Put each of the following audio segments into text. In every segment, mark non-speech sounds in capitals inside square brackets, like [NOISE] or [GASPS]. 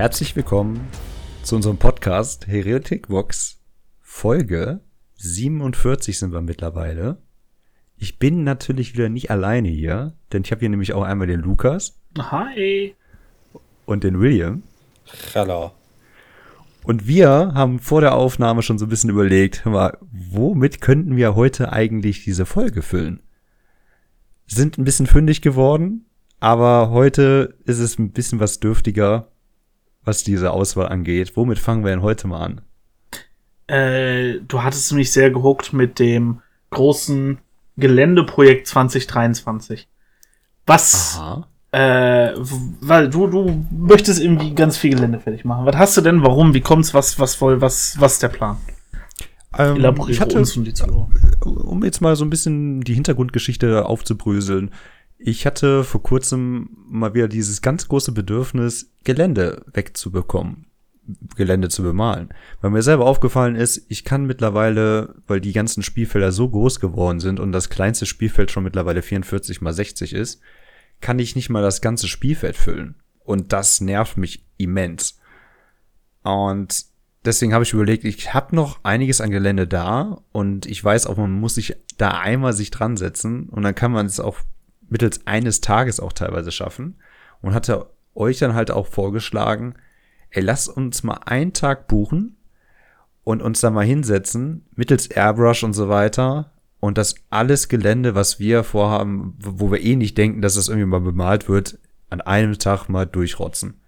Herzlich willkommen zu unserem Podcast Heretic Vox Folge 47 sind wir mittlerweile. Ich bin natürlich wieder nicht alleine hier, denn ich habe hier nämlich auch einmal den Lukas. Hi. Und den William. Hallo. Und wir haben vor der Aufnahme schon so ein bisschen überlegt, mal, womit könnten wir heute eigentlich diese Folge füllen? Sind ein bisschen fündig geworden, aber heute ist es ein bisschen was dürftiger, was diese Auswahl angeht. Womit fangen wir denn heute mal an? Äh, du hattest mich sehr gehuckt mit dem großen Geländeprojekt 2023. Was? Aha. Äh, weil du, du möchtest irgendwie ganz viel Gelände fertig machen. Was hast du denn? Warum? Wie kommt's? Was, was voll, was, was ist der Plan? Ähm, Elaboriere ich hatte, uns und die Zuhörer. um jetzt mal so ein bisschen die Hintergrundgeschichte aufzubröseln. Ich hatte vor kurzem mal wieder dieses ganz große Bedürfnis, Gelände wegzubekommen, Gelände zu bemalen. Weil mir selber aufgefallen ist, ich kann mittlerweile, weil die ganzen Spielfelder so groß geworden sind und das kleinste Spielfeld schon mittlerweile 44 mal 60 ist, kann ich nicht mal das ganze Spielfeld füllen. Und das nervt mich immens. Und deswegen habe ich überlegt, ich habe noch einiges an Gelände da und ich weiß auch, man muss sich da einmal sich dran setzen und dann kann man es auch mittels eines Tages auch teilweise schaffen und hatte euch dann halt auch vorgeschlagen, ey, lasst uns mal einen Tag buchen und uns da mal hinsetzen, mittels Airbrush und so weiter und das alles Gelände, was wir vorhaben, wo wir eh nicht denken, dass das irgendwie mal bemalt wird, an einem Tag mal durchrotzen.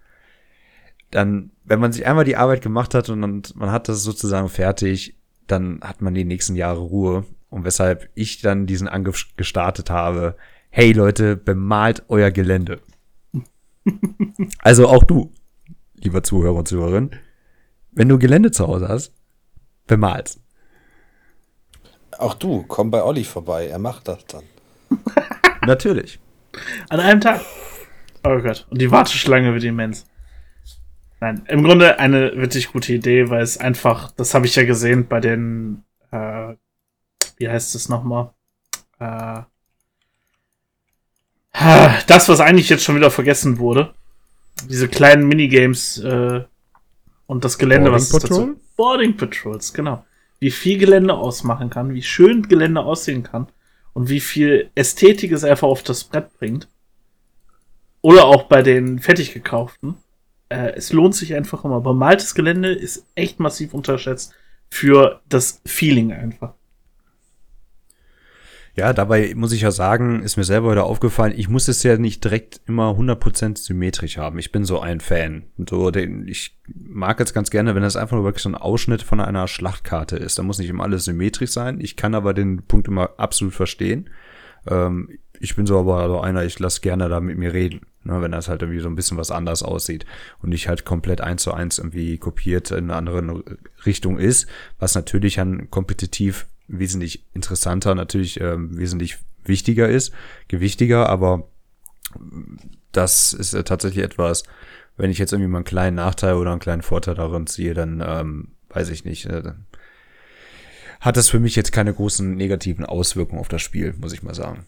Dann, wenn man sich einmal die Arbeit gemacht hat und man hat das sozusagen fertig, dann hat man die nächsten Jahre Ruhe. Und weshalb ich dann diesen Angriff gestartet habe, hey Leute, bemalt euer Gelände. also auch du, lieber Zuhörer und Zuhörerin, wenn du Gelände zu Hause hast, bemal's. Auch du, komm bei Olli vorbei, er macht das dann. [LAUGHS] Natürlich. An einem Tag. Oh Gott. Und die Warteschlange wird immens. Nein, im Grunde eine wirklich gute Idee, weil es einfach, das habe ich ja gesehen bei den, äh, wie heißt es nochmal? Äh, das, was eigentlich jetzt schon wieder vergessen wurde. Diese kleinen Minigames äh, und das Gelände, Boarding was es Patrol? dazu. Boarding Patrols, genau. Wie viel Gelände ausmachen kann, wie schön Gelände aussehen kann und wie viel Ästhetik es einfach auf das Brett bringt. Oder auch bei den fertig gekauften. Äh, es lohnt sich einfach immer. Bemaltes Gelände ist echt massiv unterschätzt für das Feeling einfach. Ja, dabei muss ich ja sagen, ist mir selber wieder aufgefallen, ich muss es ja nicht direkt immer 100% symmetrisch haben. Ich bin so ein Fan. So, den, ich mag es ganz gerne, wenn das einfach nur wirklich so ein Ausschnitt von einer Schlachtkarte ist. Da muss nicht immer alles symmetrisch sein. Ich kann aber den Punkt immer absolut verstehen. Ähm, ich bin so aber so einer, ich lasse gerne da mit mir reden, ne, wenn das halt irgendwie so ein bisschen was anders aussieht und nicht halt komplett eins zu eins irgendwie kopiert in eine andere Richtung ist, was natürlich dann kompetitiv wesentlich interessanter, natürlich ähm, wesentlich wichtiger ist, gewichtiger, aber das ist äh, tatsächlich etwas, wenn ich jetzt irgendwie mal einen kleinen Nachteil oder einen kleinen Vorteil darin ziehe, dann ähm, weiß ich nicht, äh, hat das für mich jetzt keine großen negativen Auswirkungen auf das Spiel, muss ich mal sagen.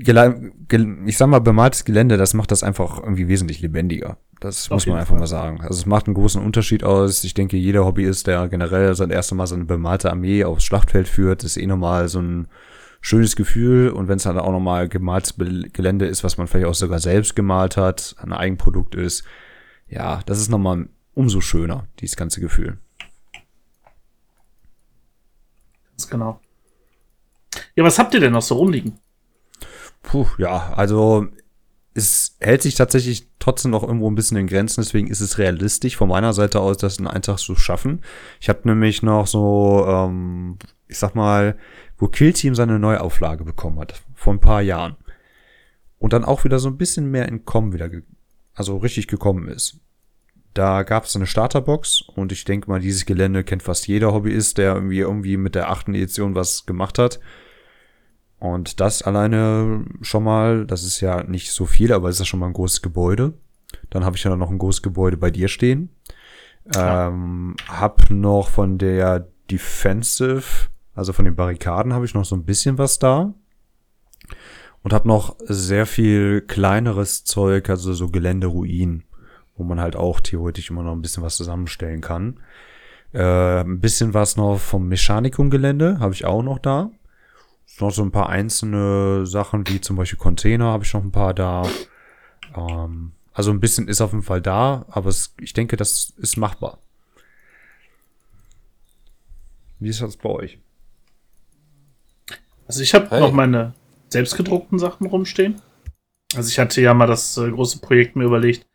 Ich sag mal, bemaltes Gelände, das macht das einfach irgendwie wesentlich lebendiger. Das Auf muss man einfach Fall. mal sagen. Also es macht einen großen Unterschied aus. Ich denke, jeder Hobbyist, der generell sein erstes Mal so eine bemalte Armee aufs Schlachtfeld führt, ist eh nochmal so ein schönes Gefühl. Und wenn es dann auch nochmal gemaltes Gelände ist, was man vielleicht auch sogar selbst gemalt hat, ein Eigenprodukt ist, ja, das ist nochmal umso schöner, dieses ganze Gefühl. Ganz genau. Ja, was habt ihr denn noch so rumliegen? Puh, ja, also es hält sich tatsächlich trotzdem noch irgendwo ein bisschen in Grenzen, deswegen ist es realistisch von meiner Seite aus, das in einen Tag zu schaffen. Ich habe nämlich noch so, ähm, ich sag mal, wo Kill Team seine Neuauflage bekommen hat, vor ein paar Jahren. Und dann auch wieder so ein bisschen mehr in Kommen wieder, also richtig gekommen ist. Da gab es eine Starterbox und ich denke mal, dieses Gelände kennt fast jeder Hobbyist, der irgendwie irgendwie mit der achten Edition was gemacht hat. Und das alleine schon mal, das ist ja nicht so viel, aber es ist ja schon mal ein großes Gebäude. Dann habe ich ja noch ein großes Gebäude bei dir stehen. Ähm, hab noch von der Defensive, also von den Barrikaden, habe ich noch so ein bisschen was da. Und habe noch sehr viel kleineres Zeug, also so Geländeruinen, wo man halt auch theoretisch immer noch ein bisschen was zusammenstellen kann. Äh, ein bisschen was noch vom Mechanikum-Gelände habe ich auch noch da. Noch so ein paar einzelne Sachen, wie zum Beispiel Container habe ich noch ein paar da. Ähm, also ein bisschen ist auf jeden Fall da, aber es, ich denke, das ist machbar. Wie ist das bei euch? Also ich habe Hey. noch meine selbstgedruckten Sachen rumstehen. Also ich hatte ja mal das äh, große Projekt mir überlegt,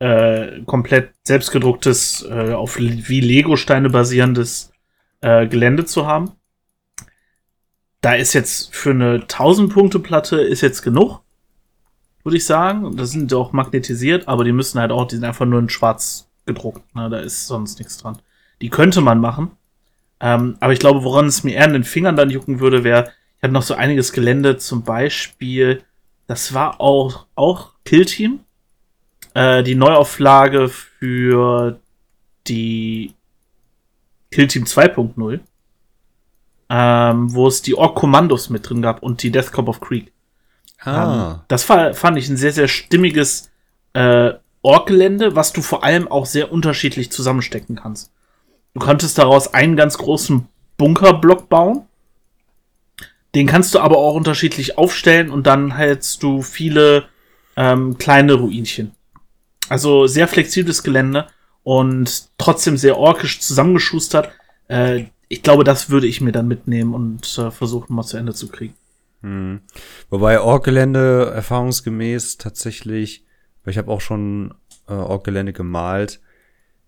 äh, komplett selbstgedrucktes, äh, auf wie Lego-Steine basierendes äh, Gelände zu haben. Da ist jetzt für eine 1000-Punkte-Platte ist jetzt genug, würde ich sagen. Das sind auch magnetisiert, aber die müssen halt auch, die sind einfach nur in schwarz gedruckt. Ne? Da ist sonst nichts dran. Die könnte man machen. Ähm, aber ich glaube, woran es mir eher in den Fingern dann jucken würde, wäre, ich habe noch so einiges Gelände, zum Beispiel, das war auch, auch Kill Team. Äh, die Neuauflage für die Kill Team 2.0. Ähm, wo es die Ork-Kommandos mit drin gab und die Death Cop of Creek. Ähm, das war, fand ich ein sehr, sehr stimmiges äh, Ork-Gelände, was du vor allem auch sehr unterschiedlich zusammenstecken kannst. Du konntest daraus einen ganz großen Bunkerblock bauen. Den kannst du aber auch unterschiedlich aufstellen und dann hältst du viele ähm, kleine Ruinchen. Also sehr flexibles Gelände und trotzdem sehr orkisch zusammengeschustert. Äh, ich glaube, das würde ich mir dann mitnehmen und äh, versuchen mal zu Ende zu kriegen. Hm. Wobei Ork-Gelände erfahrungsgemäß tatsächlich, weil ich habe auch schon äh, Ork-Gelände gemalt,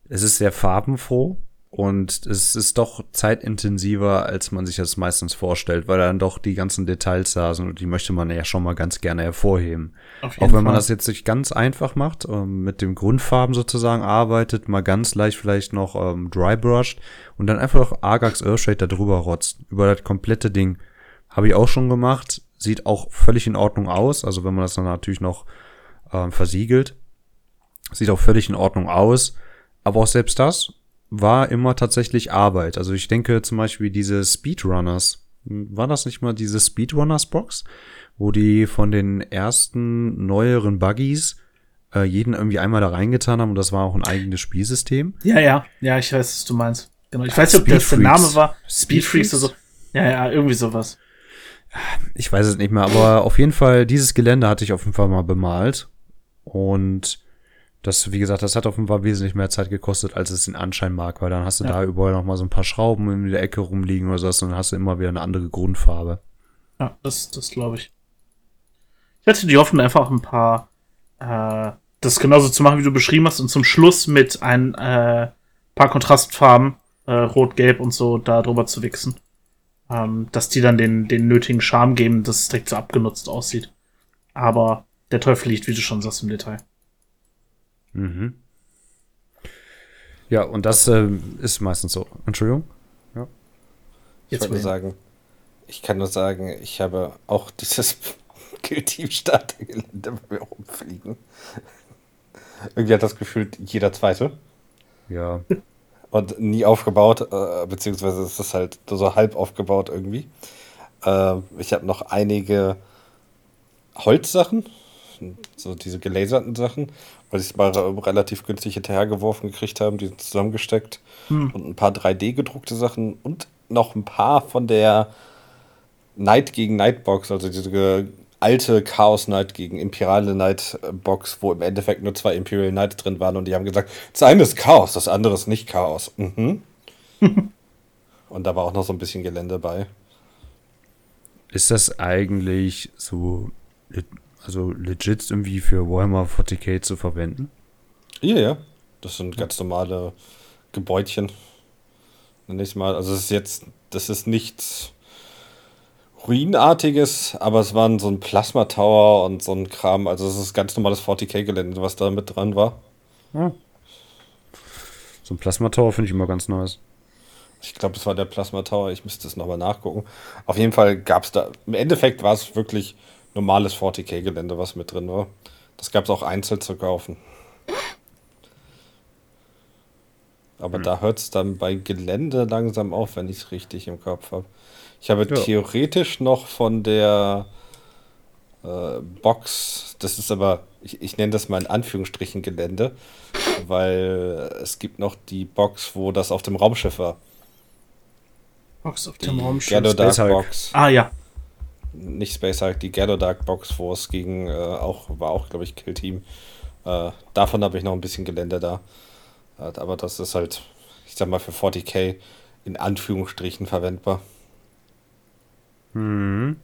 es ist sehr farbenfroh und es ist doch zeitintensiver, als man sich das meistens vorstellt, weil dann doch die ganzen Details da sind und die möchte man ja schon mal ganz gerne hervorheben. Auch wenn man das jetzt nicht ganz einfach macht, ähm, mit dem Grundfarben sozusagen arbeitet, mal ganz leicht vielleicht noch ähm, dry brushed und dann einfach noch Argax Earthshade da drüber rotzt, über das komplette Ding. Habe ich auch schon gemacht, sieht auch völlig in Ordnung aus, also wenn man das dann natürlich noch ähm, versiegelt, sieht auch völlig in Ordnung aus, aber auch selbst das war immer tatsächlich Arbeit. Also ich denke zum Beispiel diese Speedrunners, war das nicht mal diese Speedrunners Box? wo die von den ersten neueren Buggies äh, jeden irgendwie einmal da reingetan haben und das war auch ein eigenes Spielsystem. Ja, ja, ja, ich weiß, was du meinst. Genau. Ich weiß nicht, ob das der Name war. Speed Freaks? oder so. Ja, ja, irgendwie sowas. Ich weiß es nicht mehr, aber auf jeden Fall, dieses Gelände hatte ich auf jeden Fall mal bemalt. Und das, wie gesagt, das hat Fall wesentlich mehr Zeit gekostet, als es den Anschein mag, weil dann hast du Ja. da überall noch mal so ein paar Schrauben in der Ecke rumliegen oder sowas und dann hast du immer wieder eine andere Grundfarbe. Ja, das, das glaube ich. Ich hatte die Hoffnung, einfach ein paar, äh, das genauso zu machen, wie du beschrieben hast, und zum Schluss mit ein äh, paar Kontrastfarben, äh, Rot, Gelb und so, da drüber zu wichsen. Ähm, dass die dann den, den nötigen Charme geben, dass es direkt so abgenutzt aussieht. Aber der Teufel liegt, wie du schon sagst, im Detail. Mhm. Ja, und das äh, ist meistens so. Entschuldigung? Ich Jetzt wollte nur will- sagen, ich kann nur sagen, ich habe auch [LAUGHS] dieses Kill-Team-Startergelände bei mir rumfliegen. Irgendwie hat das gefühlt jeder Zweite. Ja. Und nie aufgebaut, äh, beziehungsweise ist das halt nur so halb aufgebaut irgendwie. Äh, ich habe noch einige Holzsachen, so diese gelaserten Sachen, weil ich es mal re- relativ günstig hinterhergeworfen gekriegt haben, die zusammengesteckt. Hm. Und ein paar 3D gedruckte Sachen und noch ein paar von der Night gegen Night Box, also diese alte Chaos Knight gegen Imperiale Knight äh, Box, wo im Endeffekt nur zwei Imperial Knights drin waren und die haben gesagt, das eine ist Chaos, das andere ist nicht Chaos. Mhm. [LAUGHS] und da war auch noch so ein bisschen Gelände bei. Ist das eigentlich so, also legit irgendwie für Warhammer 40k zu verwenden? Ja, ja. Das sind ganz normale Gebäudchen. Nenn ich mal. Also es ist jetzt, das ist nichts Ruinartiges, aber es waren so ein Plasma Tower und so ein Kram. Also es ist ganz normales 40k-Gelände, was da mit dran war. So ein Plasma-Tower finde ich immer ganz nice. Ich glaube, es war der Plasma Tower. Ich müsste es nochmal nachgucken. Auf jeden Fall gab es da, im Endeffekt war es wirklich normales 40k-Gelände, was mit drin war. Das gab es auch einzeln zu kaufen. Aber da hört es dann bei Gelände langsam auf, wenn ich es richtig im Kopf habe. Ich habe Ja. theoretisch noch von der äh, Box. Das ist aber, ich, ich nenne das mal in Anführungsstrichen Gelände, weil es gibt noch die Box, wo das auf dem Raumschiff war. Box auf Die dem Raumschiff. Space Hulk. Box. Ah ja. Nicht Space Hulk, die Ghetto Dark Box, es gegen äh, auch, war auch, glaube ich, Kill Team. Äh, davon habe ich noch ein bisschen Gelände da. Äh, aber das ist halt, ich sag mal, für 40k in Anführungsstrichen verwendbar. Mhm.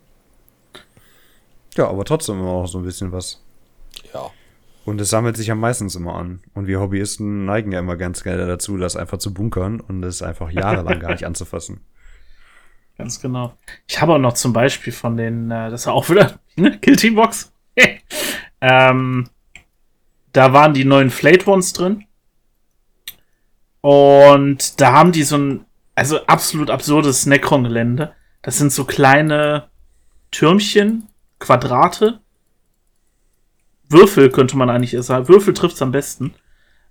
Ja, aber trotzdem immer noch so ein bisschen was. Ja. Und es sammelt sich ja meistens immer an. Und wir Hobbyisten neigen ja immer ganz gerne dazu, das einfach zu bunkern und es einfach jahrelang gar nicht [LAUGHS] anzufassen. Ganz genau. Ich habe auch noch zum Beispiel von den, äh, das war auch wieder [LAUGHS] ne, Team Box. [LAUGHS] ähm, da waren die neuen Flate Ones drin. Und da haben die so ein, also absolut absurdes Necron-Gelände. Das sind so kleine Türmchen, Quadrate. Würfel könnte man eigentlich sagen. Würfel trifft's am besten.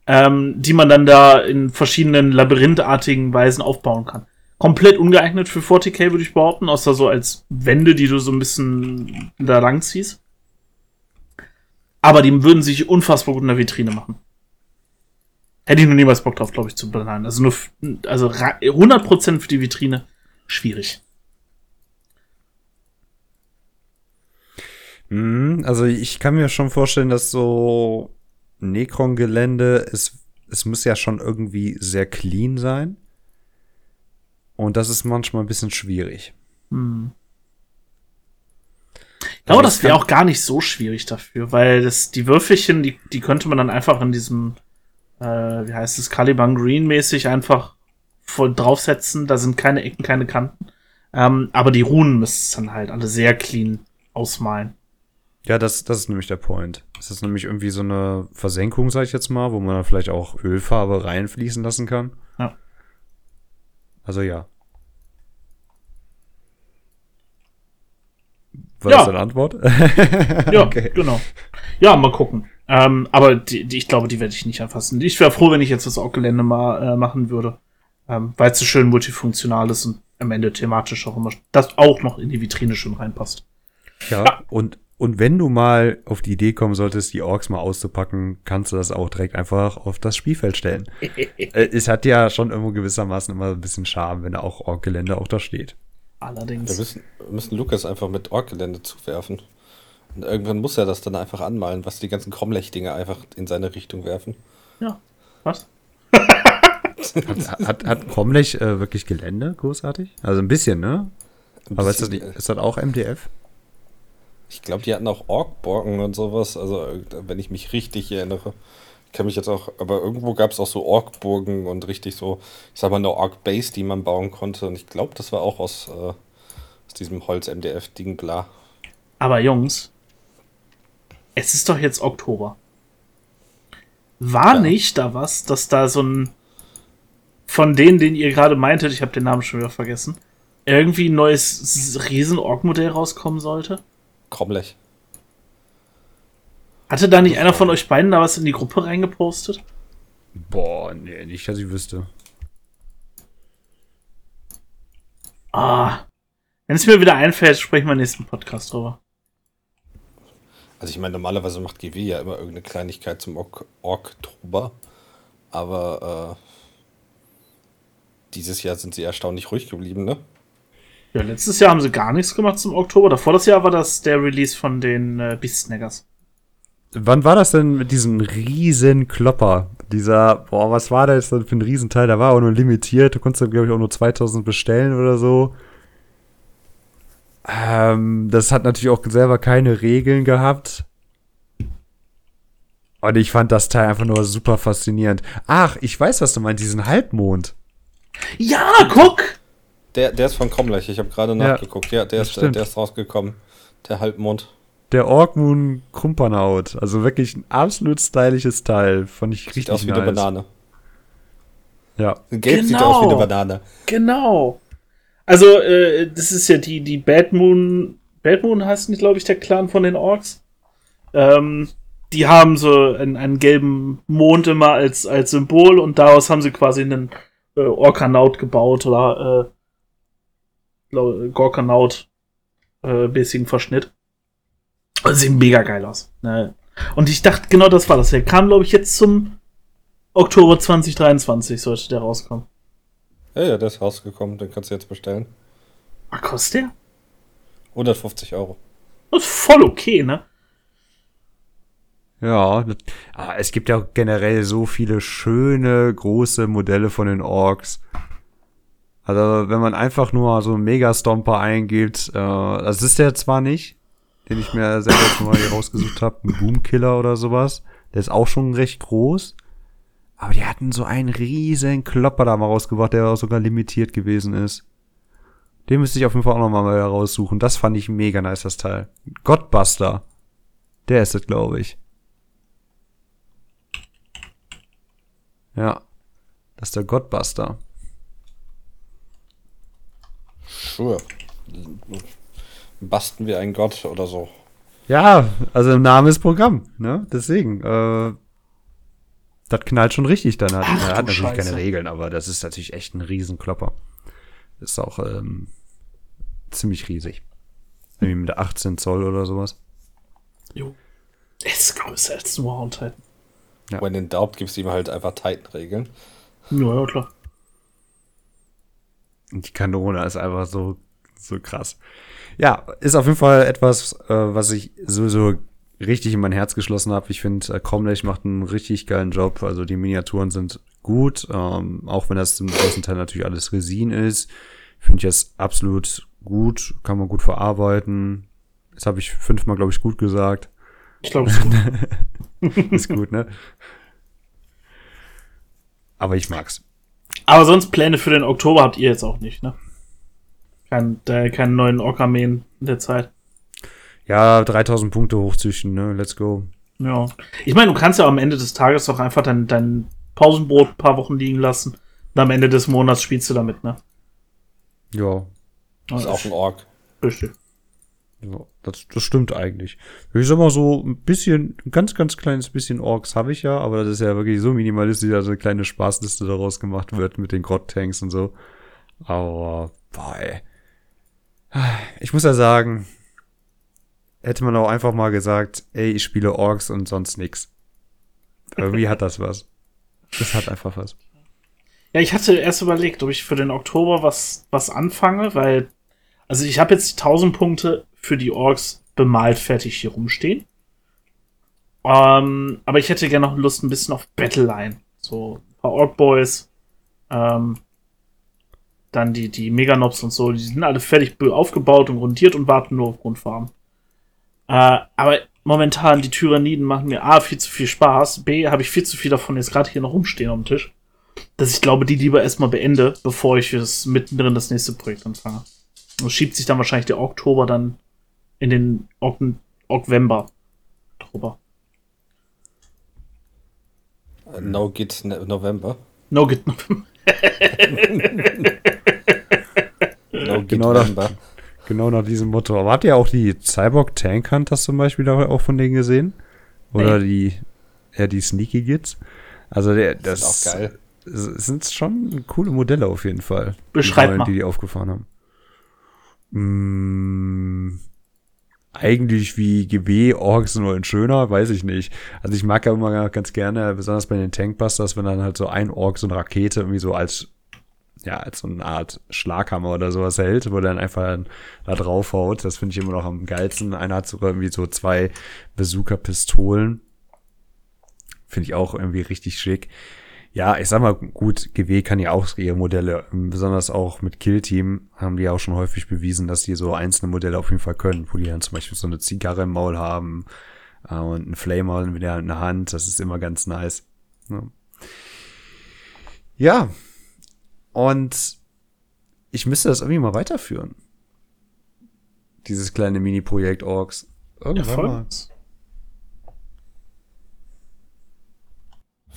Ähm, die man dann da in verschiedenen labyrinthartigen Weisen aufbauen kann komplett ungeeignet für 40k, würde ich behaupten, außer so als Wände, die du so ein bisschen da lang ziehst. Aber die würden sich unfassbar gut in der Vitrine machen. Hätte ich noch niemals Bock drauf, glaube ich, zu planen. Also nur, also ra- 100% für die Vitrine, schwierig. Mhm, also ich kann mir schon vorstellen, dass so Necron-Gelände, es, es muss ja schon irgendwie sehr clean sein. Und das ist manchmal ein bisschen schwierig. Hm. Ich Also glaube, das wäre auch gar nicht so schwierig dafür, weil das, die Würfelchen, die, die könnte man dann einfach in diesem, äh, wie heißt es, Caliban Green mäßig einfach voll draufsetzen. Da sind keine Ecken, keine Kanten. Ähm, aber die Runen müssten dann halt alle sehr clean ausmalen. Ja, das, das ist nämlich der Point. Es ist nämlich irgendwie so eine Versenkung, sag ich jetzt mal, wo man dann vielleicht auch Ölfarbe reinfließen lassen kann. Ja. Also ja. War Ja. das deine Antwort? [LAUGHS] Ja, Okay. genau. Ja, mal gucken. Ähm, aber die, die, ich glaube, die werde ich nicht anfassen. Ich wäre froh, wenn ich jetzt das Ork-Gelände mal äh, machen würde. Ähm, weil es so schön multifunktional ist und am Ende thematisch auch immer das auch noch in die Vitrine schön reinpasst. Ja, und, und wenn du mal auf die Idee kommen solltest, die Orks mal auszupacken, kannst du das auch direkt einfach auf das Spielfeld stellen. [LAUGHS] Äh, es hat ja schon irgendwo gewissermaßen immer ein bisschen Charme, wenn da auch Ork-Gelände auch da steht. Wir Allerdings. müssen, wir müssen Lukas einfach mit Orkgelände zuwerfen. Und irgendwann muss er das dann einfach anmalen, was die ganzen Kromlech-Dinge einfach in seine Richtung werfen. Ja. Was? Hat, hat, hat Cromlech äh, wirklich Gelände, großartig? Also ein bisschen, ne? Ein Aber ist das, bisschen, nicht, ist das auch MDF? Ich glaube, die hatten auch Orkborgen und sowas. Also, äh, wenn ich mich richtig erinnere. Ich kann mich jetzt auch, aber irgendwo gab es auch so Orkburgen und richtig so, ich sag mal, eine Ork-Base, die man bauen konnte. Und ich glaube, das war auch aus, äh, aus diesem Holz-MDF-Ding, bla. Aber Jungs, es ist doch jetzt Oktober. War Ja. nicht da was, dass da so ein von denen, den ihr gerade meintet, ich habe den Namen schon wieder vergessen, irgendwie ein neues Riesen-Org-Modell rauskommen sollte? Kromlech. Hatte da nicht einer von euch beiden da was in die Gruppe reingepostet? Boah, nee, nicht, dass ich wüsste. Ah. Wenn es mir wieder einfällt, sprechen wir im nächsten Podcast drüber. Also ich meine, normalerweise macht GW ja immer irgendeine Kleinigkeit zum Ok- Oktober. Aber äh, dieses Jahr sind sie erstaunlich ruhig geblieben, ne? Ja, letztes Jahr haben sie gar nichts gemacht zum Oktober. Davor das Jahr war das der Release von den äh, Beast-Snaggers. Wann war das denn mit diesem riesen Klopper? Dieser, boah, was war das denn für ein Riesenteil? Da war auch nur limitiert. Du konntest glaube ich, auch nur 2000 bestellen oder so. Ähm, das hat natürlich auch selber keine Regeln gehabt. Und ich fand das Teil einfach nur super faszinierend. Ach, ich weiß, was du meinst, diesen Halbmond. Ja, guck! Der, der ist von Kromlech, ich habe gerade nachgeguckt. Ja, der ist, äh, der ist rausgekommen. Der Halbmond. Der Orkmoon Krumpanaut. Also wirklich ein absolut stylisches Teil. Fand ich Sieht richtig aus wie nice. eine Banane. Ja. Gelb sieht Genau. aus wie eine Banane. Genau. Also, äh, das ist ja die, die Bad Moon. Bad Moon heißt nicht, glaube ich, der Clan von den Orks. Ähm, die haben so einen, einen gelben Mond immer als, als Symbol und daraus haben sie quasi einen äh, Orkanaut gebaut oder äh, Gorkanaut äh, mäßigen Verschnitt. Das sieht mega geil aus. Ne? Und ich dachte, genau das war das. Der kam, glaube ich, jetzt zum Oktober 2023 sollte der rauskommen. Ja, ja, der ist rausgekommen, den kannst du jetzt bestellen. Was kostet der? 150 Euro. Das ist voll okay, ne? Ja, ah, es gibt ja auch generell so viele schöne, große Modelle von den Orks. Also, wenn man einfach nur so einen Megastomper eingibt, äh, das ist der zwar nicht, den ich mir selber jetzt mal hier rausgesucht habe, ein Boomkiller oder sowas. Der ist auch schon recht groß. Aber die hatten so einen riesen Klopper da mal rausgebracht, der auch sogar limitiert gewesen ist. Den müsste ich auf jeden Fall auch noch mal raussuchen. Das fand ich mega nice, das Teil. Godbuster. Der ist es, glaube ich. Ja. Das ist der Godbuster. Sure. Basten wir einen Gott oder so. Ja, also im Namen ist Programm, ne? Deswegen, äh, das knallt schon richtig dann. Hat, Ach, er hat du natürlich Scheiße. keine Regeln, aber das ist natürlich echt ein Riesenklopper. Ist auch ähm, ziemlich riesig. Irgendwie mit 18 Zoll oder sowas. Jo. Der ist größer als nur Hound Titan. Ja. Wenn in Doubt gibst du ihm halt einfach Titan-Regeln. Ja, ja, klar. Die Kanone ist einfach so, so krass. Ja, ist auf jeden Fall etwas, äh, was ich sowieso richtig in mein Herz geschlossen habe. Ich finde, äh, Cromlech macht einen richtig geilen Job. Also die Miniaturen sind gut, ähm, auch wenn das zum großen Teil natürlich alles Resin ist. Finde ich das absolut gut, kann man gut verarbeiten. Das habe ich fünfmal, glaube ich, gut gesagt. Ich glaube, es ist gut. [LAUGHS] Ist gut, ne? Aber ich mag's. Aber sonst Pläne für den Oktober habt ihr jetzt auch nicht, ne? Kein, äh, keinen neuen Ork-Armeen in der Zeit. Ja, 3000 Punkte hochzüchten, ne? Let's go. Ja. Ich meine, du kannst ja am Ende des Tages auch einfach dein, dein Pausenbrot ein paar Wochen liegen lassen. Und am Ende des Monats spielst du damit, ne? Ja, Das ist auch ein Ork. Richtig. Ja, das, das stimmt eigentlich. Ich sag mal so, ein bisschen, ein ganz, ganz kleines bisschen Orks habe ich ja, aber das ist ja wirklich so minimalistisch, dass eine kleine Spaßliste daraus gemacht wird mit den Grott-Tanks und so. Aber, boah, ey. Ich muss ja sagen, hätte man auch einfach mal gesagt, ey, ich spiele Orks und sonst nix. Irgendwie hat das was. Das hat einfach was. Ja, ich hatte erst überlegt, ob ich für den Oktober was, was anfange, weil, also ich habe jetzt die 1000 Punkte für die Orks bemalt fertig hier rumstehen. Ähm, aber ich hätte gerne noch Lust ein bisschen auf Battleline. So ein paar Ork Boys, ähm, dann die, die Meganobs und so, die sind alle fertig aufgebaut und grundiert und warten nur auf Grundfarben. Äh, aber momentan, die Tyranniden machen mir A, viel zu viel Spaß, B, habe ich viel zu viel davon jetzt gerade hier noch rumstehen dem Tisch dass ich glaube, die lieber erstmal beende, bevor ich das mittendrin das nächste Projekt anfange. Und schiebt sich dann wahrscheinlich der Oktober dann in den Ok Oktober drüber. Äh, No Git Ne- November. No get [LAUGHS] No Git Genau das. November. Genau nach diesem Motto. Aber habt ihr auch die Cyborg Tank Hunters zum Beispiel da auch von denen gesehen? Oder die, ja, die Sneaky Gits? Also der, das, Das ist auch geil. es sind schon coole Modelle auf jeden Fall. Beschreib die neuen, mal. Die die aufgefahren haben. Mm, eigentlich wie GW-Orks nur in schöner, weiß ich nicht. Also ich mag ja immer ganz gerne, besonders bei den Tankbusters, wenn dann halt so ein Ork so eine Rakete irgendwie so als ja, als so eine Art Schlaghammer oder sowas hält, wo dann einfach da draufhaut. Das finde ich immer noch am geilsten. Einer hat sogar irgendwie so zwei Bazooka-Pistolen. Finde ich auch irgendwie richtig schick. Ja, ich sag mal, gut, GW kann ja auch ihre Modelle, besonders auch mit Killteam, haben die auch schon häufig bewiesen, dass die so einzelne Modelle auf jeden Fall können, wo die dann zum Beispiel so eine Zigarre im Maul haben äh, und einen Flamer wieder in der Hand. Das ist immer ganz nice. Ja. ja, und ich müsste das irgendwie mal weiterführen. Dieses kleine Mini-Projekt Orks. Irgendwann mal.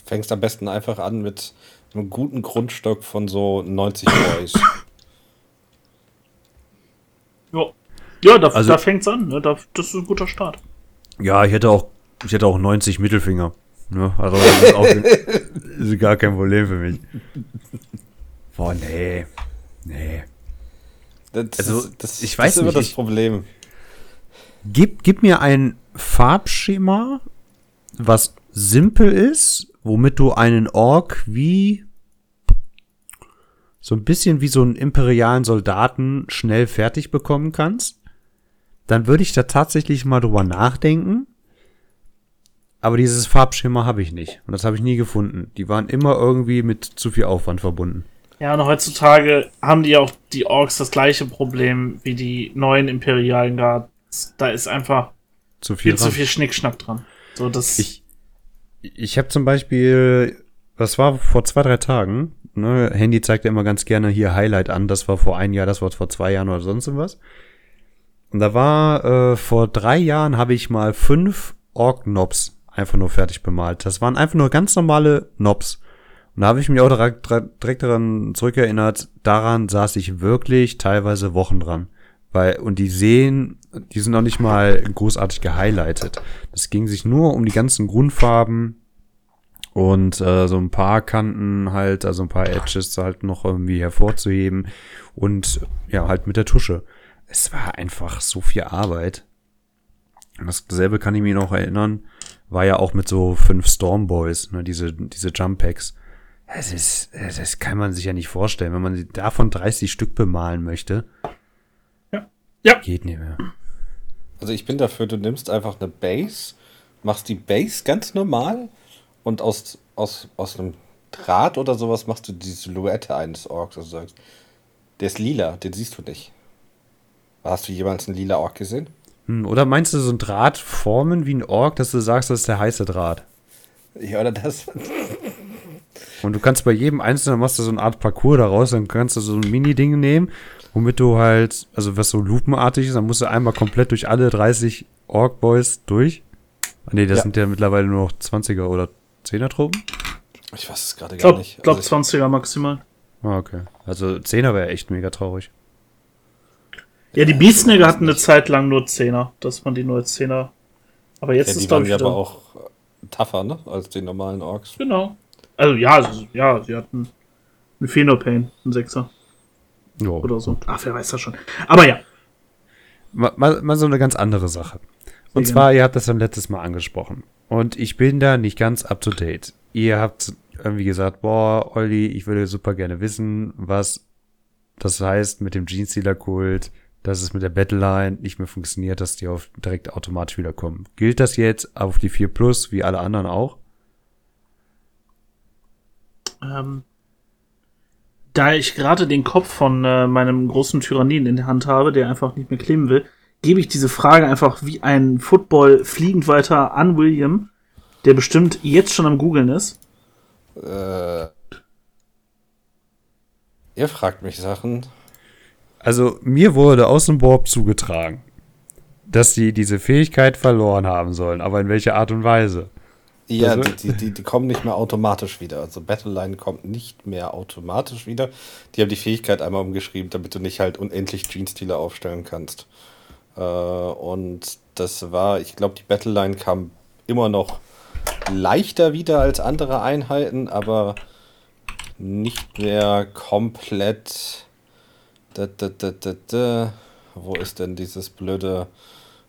Fängst am besten einfach an mit einem guten Grundstock von so 90 Boys. Ja, ja da, Also- da fängt's an. Ne? Da, das ist ein guter Start. Ja, ich hätte auch, ich hätte auch 90 Mittelfinger. Ne? Also das ist, auch, [LAUGHS] ist gar kein Problem für mich. Boah, nee. Nee. Das, Also, ist- das, ich das weiß ist immer nicht, das ich- Problem. Gib, gib mir ein Farbschema, was simpel ist, womit du einen Ork wie so ein bisschen wie so einen imperialen Soldaten schnell fertig bekommen kannst. Dann würde ich da tatsächlich mal drüber nachdenken. Aber dieses Farbschema habe ich nicht. Und das habe ich nie gefunden. Die waren immer irgendwie mit zu viel Aufwand verbunden. Ja, und heutzutage haben die auch die Orks das gleiche Problem wie die neuen imperialen Guards. Da ist einfach Zu viel. viel zu viel Schnickschnack dran. So, das. Ich, ich habe zum Beispiel, das war vor zwei, drei Tagen, ne, Handy zeigt ja immer ganz gerne hier Highlight an, das war vor ein Jahr, das war vor zwei Jahren oder sonst was. Und da war, äh, vor drei Jahren habe ich mal fünf Ork-Nobs einfach nur fertig bemalt. Das waren einfach nur ganz normale Nobs. Und da habe ich mich auch direkt, direkt daran zurückerinnert, daran saß ich wirklich teilweise Wochen dran. Weil, und die sehen, die sind noch nicht mal großartig gehighlightet. Das ging sich nur um die ganzen Grundfarben und äh, so ein paar Kanten halt, also ein paar Edges halt noch irgendwie hervorzuheben und ja, halt mit der Tusche. Es war einfach so viel Arbeit. Und Dasselbe kann ich mir noch erinnern, war ja auch mit so fünf Stormboys, ne, diese, diese Jump Packs. Das ist, das kann man sich ja nicht vorstellen, wenn man davon 30 Stück bemalen möchte. Ja. Geht nicht mehr. Also ich bin dafür, du nimmst einfach eine Base, machst die Base ganz normal und aus, aus, aus einem Draht oder sowas machst du die Silhouette eines Orks. Also sagst, der ist lila, den siehst du nicht. Hast du jemals einen lila Ork gesehen? Hm, Oder meinst du so ein Draht formen wie ein Ork, dass du sagst, das ist der heiße Draht? Ja, oder das? Und du kannst bei jedem einzelnen machst du so eine Art Parcours daraus, dann kannst du so ein Mini-Ding nehmen, womit du halt, also was so lupenartig ist, dann musst du einmal komplett durch alle 30 Ork-Boys durch. Ah, nee, das Ja. sind ja mittlerweile nur noch 20er oder 10er Truppen. Ich weiß es gerade gar glaube, nicht. glaub Also ich- 20er maximal. Ah, okay. Also 10er wäre echt mega traurig. Ja, die Beastnigger hatten eine Zeit lang nur 10er, dass man die nur als 10er. Aber jetzt ja, ist die glaube waren ich wieder. aber auch tougher, ne? Als die normalen Orks. Genau. Also ja, also, ja, sie hatten einen Phenopain, einen Sechser Jo. oder so. Ach, wer weiß das schon. Aber ja. Mal, mal, mal so eine ganz andere Sache. Und Sehr zwar, ihr habt das dann letztes Mal angesprochen. Und ich bin da nicht ganz up to date. Ihr habt irgendwie gesagt, boah, Olli, ich würde super gerne wissen, was das heißt mit dem Jeans-Dealer-Kult, dass es mit der Battleline nicht mehr funktioniert, dass die auf direkt automatisch wiederkommen. Gilt das jetzt auf die 4 Plus, wie alle anderen auch? Ähm, da ich gerade den Kopf von äh, meinem großen Tyrannin in der Hand habe, der einfach nicht mehr kleben will, gebe ich diese Frage einfach wie ein Football fliegend weiter an William, der bestimmt jetzt schon am Googeln ist. Äh, ihr fragt mich Sachen. Also, mir wurde aus dem Warp zugetragen, dass sie diese Fähigkeit verloren haben sollen, aber in welcher Art und Weise? Ja, Also- die, die, die, die kommen nicht mehr automatisch wieder. Also Battleline kommt nicht mehr automatisch wieder. Die haben die Fähigkeit einmal umgeschrieben, damit du nicht halt unendlich Jeans-Dealer aufstellen kannst. Äh, und das war, ich glaube, die Battleline kam immer noch leichter wieder als andere Einheiten, aber nicht mehr komplett. Da, da, da, da, da. Wo ist denn dieses blöde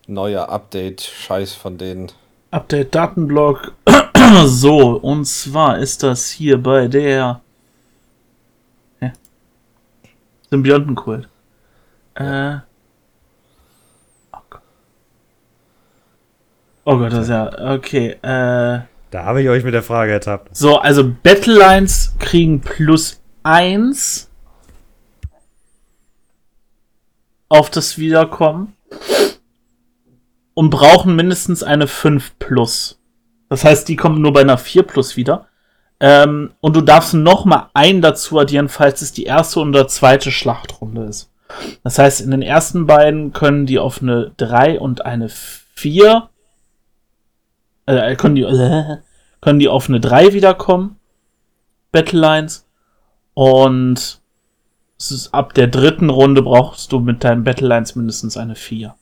neue Update-Scheiß von denen? Update Datenblock. [CLEARS THROAT] so, und zwar ist das hier bei der Hä? Symbiontenkult. Äh. Oh Gott. Oh Gott, das ist ja. Okay, äh. Da habe ich euch mit der Frage ertappt. So, also Battlelines kriegen plus 1 auf das Wiederkommen und brauchen mindestens eine 5 plus. Das heißt, die kommen nur bei einer 4 plus wieder. Ähm, und du darfst noch mal einen dazu addieren, falls es die erste oder zweite Schlachtrunde ist. Das heißt, in den ersten beiden können die auf eine 3 und eine 4 äh, können die, äh, [LAUGHS] können die auf eine 3 wiederkommen. Battlelines. Und ab der dritten Runde brauchst du mit deinen Battlelines mindestens eine 4.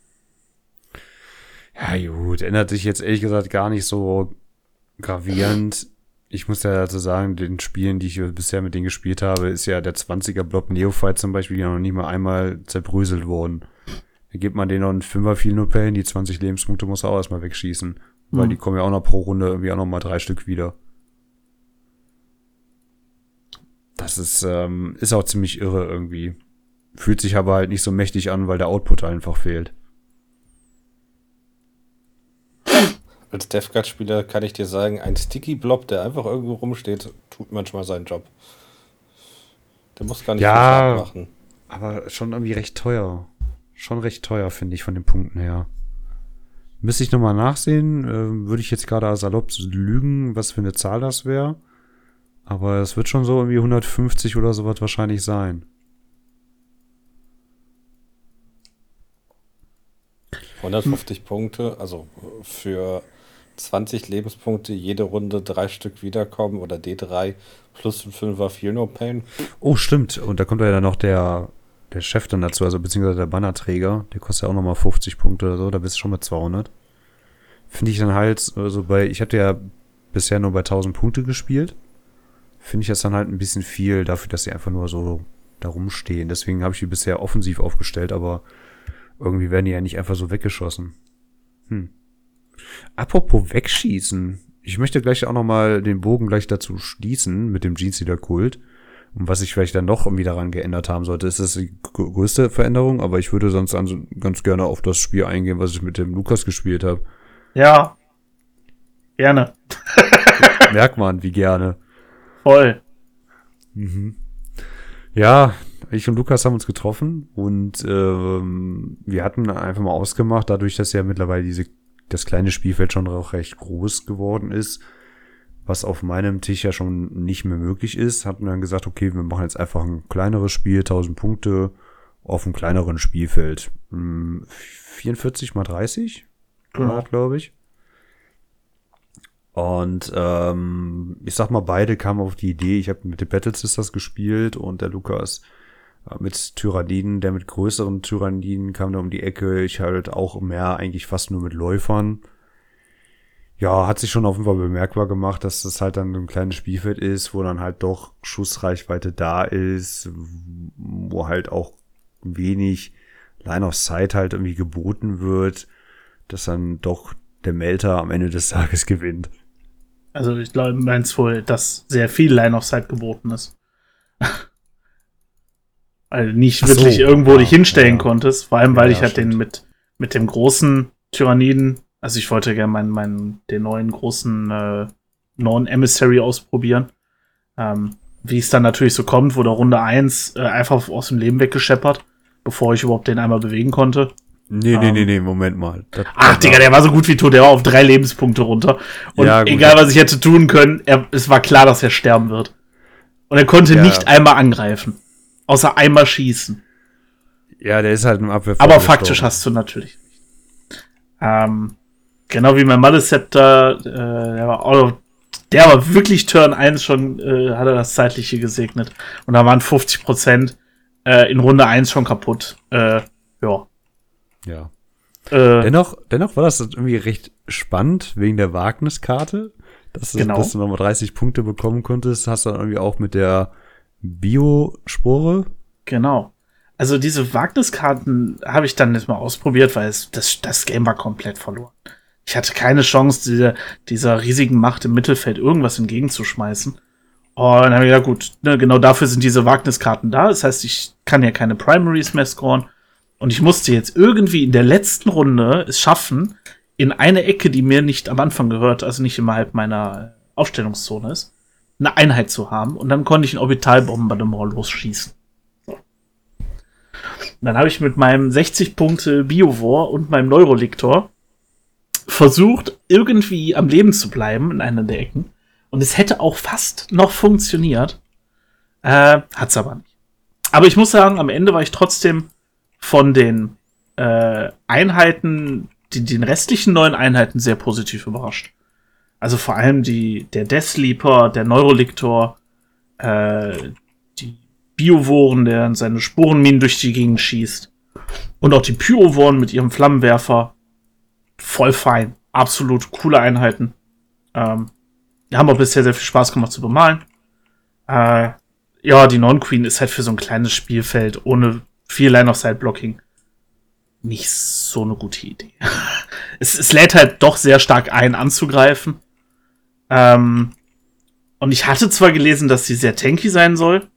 Ja, gut, ändert sich jetzt ehrlich gesagt gar nicht so gravierend. Ich muss ja dazu sagen, den Spielen, die ich bisher mit denen gespielt habe, ist ja der 20er Block Neophyte zum Beispiel ja noch nicht mal einmal zerbröselt worden. Dann gibt man denen noch einen Fünfer viel nur Pain, die 20 Lebenspunkte muss er auch erstmal wegschießen. Weil Hm. die kommen ja auch noch pro Runde irgendwie auch noch mal drei Stück wieder. Das ist, ähm, ist auch ziemlich irre irgendwie. Fühlt sich aber halt nicht so mächtig an, weil der Output einfach fehlt. Als Death Guard-Spieler kann ich dir sagen, ein Sticky Blob, der einfach irgendwo rumsteht, tut manchmal seinen Job. Der muss gar nicht Ja. viel machen. Aber schon irgendwie recht teuer. Schon recht teuer, finde ich, von den Punkten her. Müsste ich nochmal nachsehen, ähm, würde ich jetzt gerade salopp lügen, was für eine Zahl das wäre. Aber es wird schon so irgendwie 150 oder sowas wahrscheinlich sein. 150 Punkte, also für 20 Lebenspunkte jede Runde drei Stück wiederkommen oder D3 plus ein Fünfer Feel No Pain. Oh, stimmt. Und da kommt ja dann noch der, der Chef dann dazu, also beziehungsweise der Bannerträger. Der kostet ja auch nochmal 50 Punkte oder so. Da bist du schon mit 200. Finde ich dann halt, also bei, ich hatte ja bisher nur bei 1000 Punkte gespielt. Finde ich das dann halt ein bisschen viel dafür, dass sie einfach nur so da rumstehen. Deswegen habe ich die bisher offensiv aufgestellt, aber irgendwie werden die ja nicht einfach so weggeschossen. Hm. Apropos wegschießen. Ich möchte gleich auch nochmal den Bogen gleich dazu schließen mit dem Jeans Leader Kult. Und was ich vielleicht dann noch irgendwie daran geändert haben sollte, ist das die gr- größte Veränderung, aber ich würde sonst an, ganz gerne auf das Spiel eingehen, was ich mit dem Lukas gespielt habe. Ja. Gerne. [LAUGHS] Merkt man, wie gerne. Voll. Ja, ich und Lukas haben uns getroffen und ähm, wir hatten einfach mal ausgemacht, dadurch, dass ja mittlerweile diese, das kleine Spielfeld schon auch recht groß geworden ist, was auf meinem Tisch ja schon nicht mehr möglich ist, hatten wir dann gesagt, okay, wir machen jetzt einfach ein kleineres Spiel, 1000 Punkte auf einem kleineren Spielfeld. Hm, 44 mal 30, Genau. glaube ich. Und ähm, ich sag mal, beide kamen auf die Idee, ich habe mit den Battle Sisters gespielt und der Lukas mit Tyranniden, der mit größeren Tyranniden kam da um die Ecke. Ich halt auch mehr eigentlich fast nur mit Läufern. Ja, hat sich schon auf jeden Fall bemerkbar gemacht, dass das halt dann ein kleines Spielfeld ist, wo dann halt doch Schussreichweite da ist, wo halt auch wenig Line of Sight halt irgendwie geboten wird, dass dann doch der Melter am Ende des Tages [LAUGHS] gewinnt. Also ich glaube, du meinst wohl, dass sehr viel Line of Sight geboten ist. Also nicht so, wirklich irgendwo ja, dich hinstellen ja. konntest. Vor allem, weil Ja, ich halt stimmt. den mit, mit dem großen Tyranniden, also ich wollte gerne meinen, meinen, den neuen großen äh, Non-Emissary ausprobieren. Ähm, wie es dann natürlich so kommt, wurde Runde 1 äh, einfach aus dem Leben weggescheppert, bevor ich überhaupt den einmal bewegen konnte. Nee, nee, Ähm. nee, nee, Moment mal. Das- Ach, Digga, der war so gut wie tot. Der war auf drei Lebenspunkte runter. Und Ja, gut. egal, was ich hätte tun können, er, es war klar, dass er sterben wird. Und er konnte Ja. nicht einmal angreifen. Außer einmal schießen. Ja, der ist halt im Abwehr. Aber faktisch hast du natürlich nicht. Ähm, genau wie mein Maleceptor, äh, der war auch, der war wirklich Turn 1 schon, äh, hat er das Zeitliche gesegnet. Und da waren 50 Prozent äh, in Runde 1 schon kaputt. Äh, ja. Ja. Äh, Dennoch, dennoch war das irgendwie recht spannend wegen der Wagniskarte, dass, du- Genau. dass du nochmal 30 Punkte bekommen konntest. Hast du dann irgendwie auch mit der Biospore. Genau. Also diese Wagniskarten habe ich dann nicht mal ausprobiert, weil es, das, das Game war komplett verloren. Ich hatte keine Chance, dieser, dieser riesigen Macht im Mittelfeld irgendwas entgegenzuschmeißen. Und dann habe ich gedacht, gut, ne, genau dafür sind diese Wagniskarten da. Das heißt, ich kann ja keine Primaries mehr scoren. Und ich musste jetzt irgendwie in der letzten Runde es schaffen, in eine Ecke, die mir nicht am Anfang gehört, also nicht innerhalb meiner Aufstellungszone ist, eine Einheit zu haben. Und dann konnte ich ein Orbitalbombardement losschießen. Und dann habe ich mit meinem 60 Punkte Biovor und meinem Neuroliktor versucht, irgendwie am Leben zu bleiben in einer der Ecken. Und es hätte auch fast noch funktioniert. Äh, hat's aber nicht. Aber ich muss sagen, am Ende war ich trotzdem von den äh, Einheiten, die, den restlichen neuen Einheiten sehr positiv überrascht. Also vor allem die, der Death Sleeper, der Neuroliktor, äh, die Biovoren, der seine Sporenminen durch die Gegend schießt. Und auch die Pyrovoren mit ihrem Flammenwerfer. Voll fein. Absolut coole Einheiten. Ähm, die haben auch bisher sehr viel Spaß gemacht zu bemalen. Äh, ja, die Non-Queen ist halt für so ein kleines Spielfeld ohne viel Line-of-Sight-Blocking nicht so eine gute Idee. [LAUGHS] es, es lädt halt doch sehr stark ein, anzugreifen. Ähm, und ich hatte zwar gelesen, dass sie sehr tanky sein soll.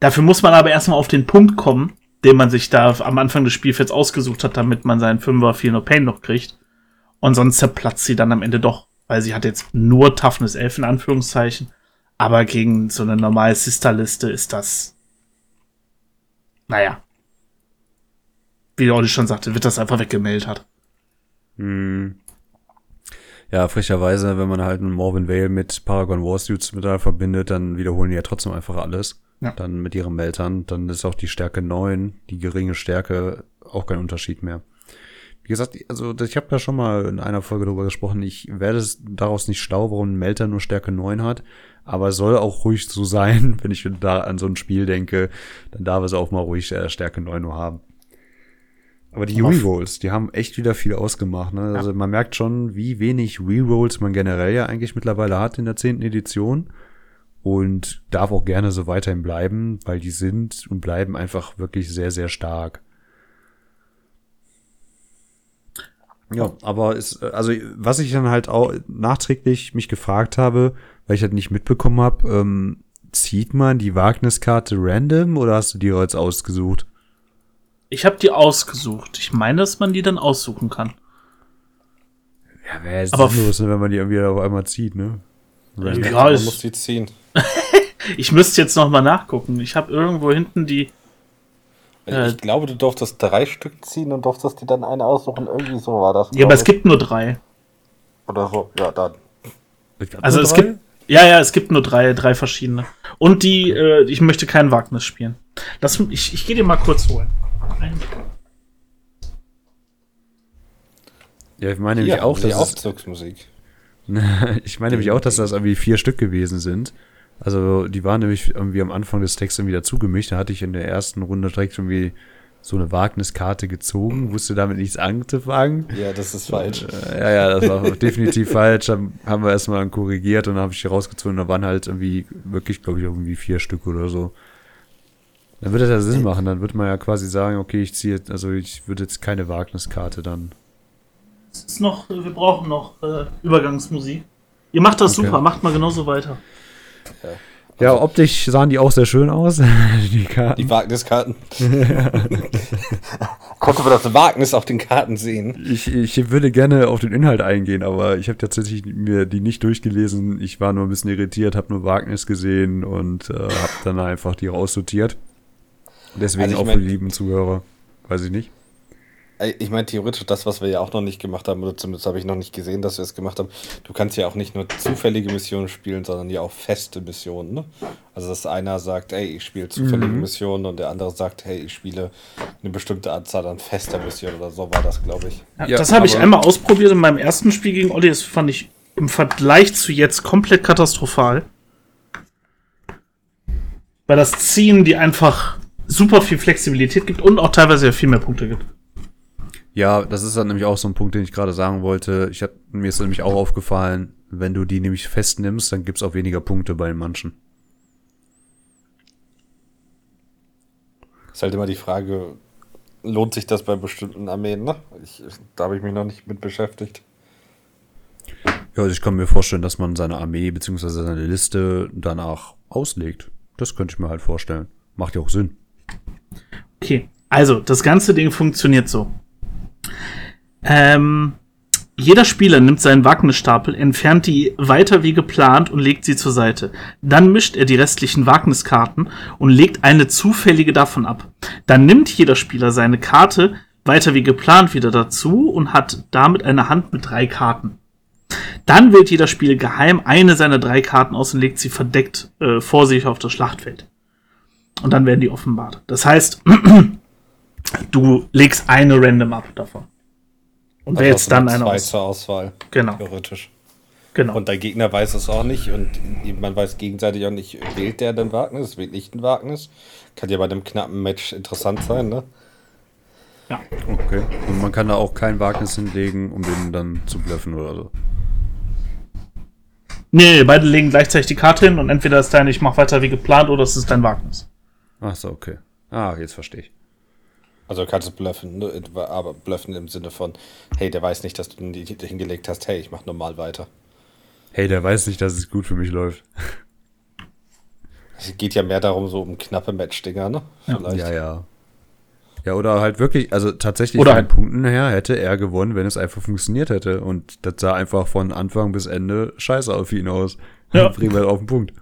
Dafür muss man aber erstmal auf den Punkt kommen, den man sich da am Anfang des Spielfelds ausgesucht hat, damit man seinen 5er Feel No Pain noch kriegt. Und sonst zerplatzt sie dann am Ende doch, weil sie hat jetzt nur Toughness 11 in Anführungszeichen. Aber gegen so eine normale Sisterliste ist das, naja, wie Olli schon sagte, wird das einfach weggemeldet. Hm. Ja, frecherweise, wenn man halt einen Morven Vale mit Paragon Warsuits mit verbindet, dann wiederholen die ja trotzdem einfach alles. Ja. Dann mit ihren Meltern. Dann ist auch die Stärke 9, die geringe Stärke, auch kein Unterschied mehr. Wie gesagt, also ich habe ja schon mal in einer Folge darüber gesprochen, ich werde es daraus nicht schlau, warum ein Melter nur Stärke 9 hat. Aber es soll auch ruhig so [LAUGHS] sein, wenn ich da an so ein Spiel denke, dann darf es auch mal ruhig äh, Stärke 9 nur haben. Aber die Rerolls, die haben echt wieder viel ausgemacht. Ne? Also man merkt schon, wie wenig Rerolls man generell ja eigentlich mittlerweile hat in der zehnten Edition. Und darf auch gerne so weiterhin bleiben, weil die sind und bleiben einfach wirklich sehr, sehr stark. Ja, aber ist, also was ich dann halt auch nachträglich mich gefragt habe, weil ich halt nicht mitbekommen habe, ähm, zieht man die Wagniskarte random oder hast du die jetzt ausgesucht? Ich habe die ausgesucht. Ich meine, dass man die dann aussuchen kann. Ja, wäre jetzt sinnlos, ne, wenn man die irgendwie auf einmal zieht, ne? Random. Ja, man muss die ziehen. [LAUGHS] ich müsste jetzt noch mal nachgucken. Ich habe irgendwo hinten die. Äh, ich glaube, du durftest drei Stück ziehen und durftest dir dann eine aussuchen. Irgendwie so war das. Ja, aber es gibt nur drei. Oder so, ja, dann. Also es drei? gibt. Ja, ja, es gibt nur drei, drei verschiedene. Und die, äh, ich möchte kein Wagnis spielen. Lass, ich ich gehe dir mal kurz holen. Ja, ich meine nämlich auch, dass Aufzugsmusik. [LAUGHS] ich meine nämlich auch, dass das irgendwie vier Stück gewesen sind. Also die waren nämlich irgendwie am Anfang des Textes wieder zugemischt. Da hatte ich in der ersten Runde direkt irgendwie so eine Wagniskarte gezogen, wusste damit nichts anzufangen. Ja, das ist falsch. Ja, ja, das war [LAUGHS] definitiv falsch. Dann haben wir erstmal korrigiert und dann habe ich die rausgezogen. Da waren halt irgendwie wirklich, glaube ich, irgendwie vier Stück oder so. Dann würde das ja Sinn machen. Dann würde man ja quasi sagen, okay, ich ziehe, also ich würde jetzt keine Wagniskarte dann. Es ist noch, wir brauchen noch äh, Übergangsmusik. Ihr macht das okay. super, macht mal genauso weiter. Ja. Ja, optisch sahen die auch sehr schön aus, [LAUGHS] die Karten. Die Wagniskarten. [LAUGHS] Konnte man das Wagnis auf den Karten sehen? Ich, ich würde gerne auf den Inhalt eingehen, aber ich habe tatsächlich mir die nicht durchgelesen. Ich war nur ein bisschen irritiert, habe nur Wagnis gesehen und äh, habe dann einfach die raussortiert. Deswegen also auch mein, für die lieben Zuhörer. Weiß ich nicht. Ich meine, theoretisch das, was wir ja auch noch nicht gemacht haben, oder zumindest habe ich noch nicht gesehen, dass wir es gemacht haben. Du kannst ja auch nicht nur zufällige Missionen spielen, sondern ja auch feste Missionen. Ne? Also, dass einer sagt, ey, ich spiele zufällige mhm. Missionen und der andere sagt, hey, ich spiele eine bestimmte Anzahl an fester Missionen oder so war das, glaube ich. Ja, das habe ich einmal ausprobiert in meinem ersten Spiel gegen Olli. Das fand ich im Vergleich zu jetzt komplett katastrophal. Weil das Ziehen die einfach super viel Flexibilität gibt und auch teilweise viel mehr Punkte gibt. Ja, das ist dann nämlich auch so ein Punkt, den ich gerade sagen wollte. Ich hab, mir ist nämlich auch aufgefallen, wenn du die nämlich festnimmst, dann gibt's auch weniger Punkte bei den manchen. Ist halt immer die Frage, lohnt sich das bei bestimmten Armeen, ne? Ich, da habe ich mich noch nicht mit beschäftigt. Ja, also ich kann mir vorstellen, dass man seine Armee bzw. seine Liste danach auslegt. Das könnte ich mir halt vorstellen. Macht ja auch Sinn. Okay, also das ganze Ding funktioniert so. Ähm, jeder Spieler nimmt seinen Wagnisstapel, entfernt die weiter wie geplant und legt sie zur Seite. Dann mischt er die restlichen Wagniskarten und legt eine zufällige davon ab. Dann nimmt jeder Spieler seine Karte weiter wie geplant wieder dazu und hat damit eine Hand mit drei Karten. Dann wählt jeder Spieler geheim eine seiner drei Karten aus und legt sie verdeckt äh, vor sich auf das Schlachtfeld. Und dann werden die offenbart. Das heißt, [CLEARS THROAT] du legst eine random ab davon. Und also wählst dann eine aus. zur Auswahl. Genau. Theoretisch. Genau. Und der Gegner weiß es auch nicht und man weiß gegenseitig auch nicht, wählt der denn Wagnis, wählt nicht ein Wagnis. Kann ja bei einem knappen Match interessant sein, ne? Ja. Okay. Und man kann da auch kein Wagnis hinlegen, um den dann zu bluffen oder so. Nee, beide legen gleichzeitig die Karte hin und entweder ist dein Ich mach weiter wie geplant oder es ist dein Wagnis. Ach so, okay. Ah, jetzt verstehe ich. Also kannst du bluffen, ne? aber bluffen im Sinne von, hey, der weiß nicht, dass du ihn hingelegt hast, hey, ich mach normal weiter. Hey, der weiß nicht, dass es gut für mich läuft. Es geht ja mehr darum, so um knappe Matchdinger, ne? Vielleicht. Ja, ja. Ja, oder halt wirklich, also tatsächlich oder von den Punkten her hätte er gewonnen, wenn es einfach funktioniert hätte. Und das sah einfach von Anfang bis Ende scheiße auf ihn aus. Ja. Wir auf den Punkt.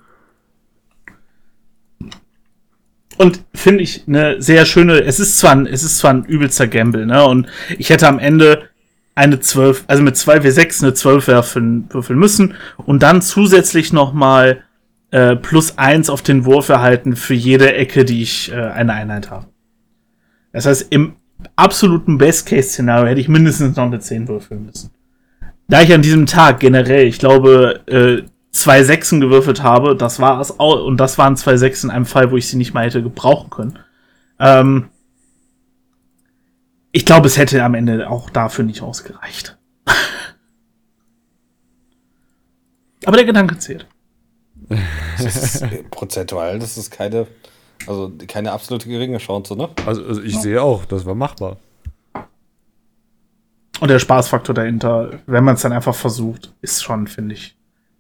Und finde ich eine sehr schöne, es ist zwar ein, es ist zwar ein übelster Gamble, ne? Und ich hätte am Ende eine 12, also mit 2 W6 eine 12 werfen, würfeln müssen und dann zusätzlich nochmal äh, plus 1 auf den Wurf erhalten für jede Ecke, die ich äh, eine Einheit habe. Das heißt, im absoluten Best-Case-Szenario hätte ich mindestens noch eine 10 würfeln müssen. Da ich an diesem Tag generell, ich glaube, äh, zwei Sechsen gewürfelt habe, das war es auch, und das waren zwei Sechsen in einem Fall, wo ich sie nicht mal hätte gebrauchen können. Ähm, ich glaube, es hätte am Ende auch dafür nicht ausgereicht. [LAUGHS] Aber der Gedanke zählt. Das ist äh, prozentual, das ist keine, also keine absolute geringe Chance, ne? Also, also ich ja. sehe auch, das war machbar. Und der Spaßfaktor dahinter, wenn man es dann einfach versucht, ist schon, finde ich,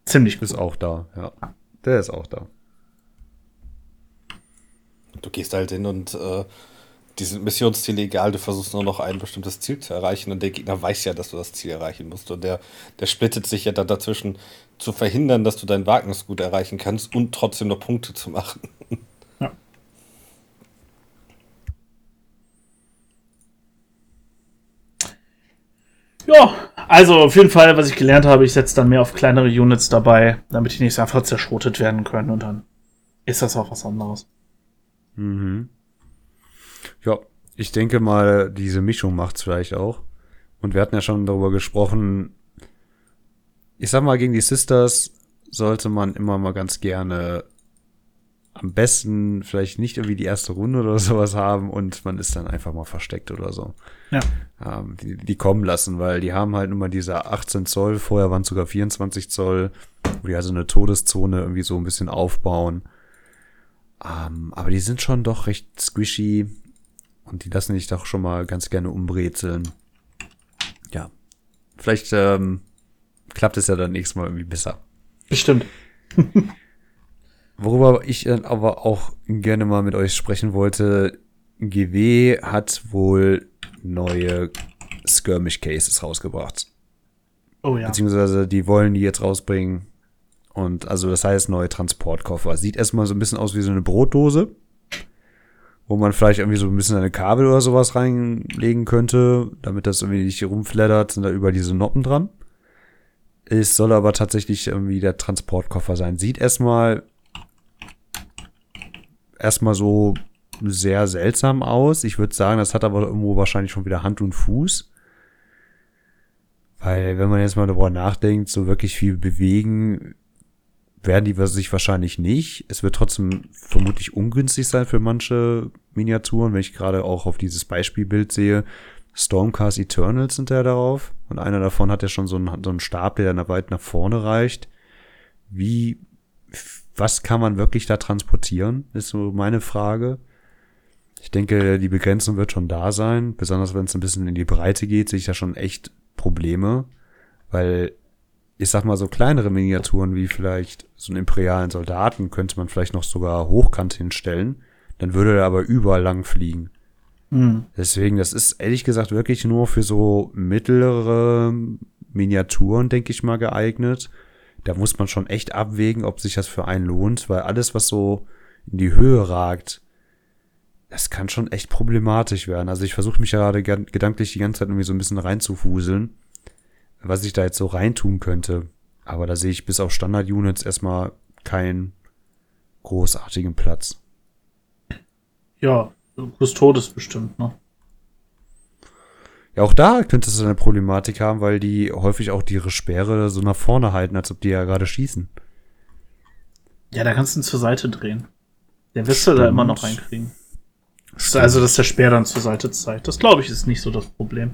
ziemlich gut. Ist auch da, ja. Der ist auch da. Du gehst halt hin und äh, diese Missionsziele egal, du versuchst nur noch ein bestimmtes Ziel zu erreichen und der Gegner weiß ja, dass du das Ziel erreichen musst und der, der splittet sich ja dann dazwischen zu verhindern, dass du dein Wagnisgut erreichen kannst und trotzdem noch Punkte zu machen. [LAUGHS] Ja. Also auf jeden Fall, was ich gelernt habe, ich setze dann mehr auf kleinere Units dabei, damit die nicht einfach zerschrotet werden können und dann ist das auch was anderes. Mhm. Ja, ich denke mal, diese Mischung macht's vielleicht auch. Und wir hatten ja schon darüber gesprochen, ich sag mal, gegen die Sisters sollte man immer mal ganz gerne am besten vielleicht nicht irgendwie die erste Runde oder sowas haben und man ist dann einfach mal versteckt oder so. Ja. Ähm, die, die kommen lassen, weil die haben halt immer diese 18 Zoll, vorher waren es sogar 24 Zoll, wo die also eine Todeszone irgendwie so ein bisschen aufbauen. Ähm, aber die sind schon doch recht squishy und die lassen sich doch schon mal ganz gerne umbrezeln. Ja. Vielleicht ähm, klappt es ja dann nächstes Mal irgendwie besser. Bestimmt. [LAUGHS] Worüber ich dann aber auch gerne mal mit euch sprechen wollte, GW hat wohl neue Skirmish Cases rausgebracht. Oh ja. Beziehungsweise die wollen die jetzt rausbringen. Und also das heißt neue Transportkoffer. Sieht erstmal so ein bisschen aus wie so eine Brotdose wo man vielleicht irgendwie so ein bisschen eine Kabel oder sowas reinlegen könnte, damit das irgendwie nicht rumflattert, sind da über diese Noppen dran. Es soll aber tatsächlich irgendwie der Transportkoffer sein. Sieht erstmal erstmal so sehr seltsam aus. Ich würde sagen, das hat aber irgendwo wahrscheinlich schon wieder Hand und Fuß. Weil, wenn man jetzt mal darüber nachdenkt, so wirklich viel bewegen werden die sich wahrscheinlich nicht. Es wird trotzdem vermutlich ungünstig sein für manche Miniaturen, wenn ich gerade auch auf dieses Beispielbild sehe. Stormcast Eternals sind ja darauf. Und einer davon hat ja schon so einen, so einen Stab, der dann weit nach vorne reicht. Wie, was kann man wirklich da transportieren, ist so meine Frage. Ich denke, die Begrenzung wird schon da sein. Besonders wenn es ein bisschen in die Breite geht, sehe ich da schon echt Probleme. Weil ich sag mal, so kleinere Miniaturen wie vielleicht so einen imperialen Soldaten könnte man vielleicht noch sogar hochkant hinstellen. Dann würde er aber überall lang fliegen. Mhm. Deswegen, das ist ehrlich gesagt wirklich nur für so mittlere Miniaturen, denke ich mal, geeignet. Da muss man schon echt abwägen, ob sich das für einen lohnt, weil alles, was so in die Höhe ragt, das kann schon echt problematisch werden. Also ich versuche mich gerade gedanklich die ganze Zeit irgendwie so ein bisschen reinzufuseln was ich da jetzt so reintun könnte. Aber da sehe ich bis auf Standard-Units erstmal keinen großartigen Platz. Ja, des Todes bestimmt, ne? Ja, auch da könnte es eine Problematik haben, weil die häufig auch ihre Speere so nach vorne halten, als ob die ja gerade schießen. Ja, da kannst du ihn zur Seite drehen. Den wirst du da immer noch reinkriegen. Stimmt. Also, dass der Speer dann zur Seite zeigt. Das glaube ich ist nicht so das Problem.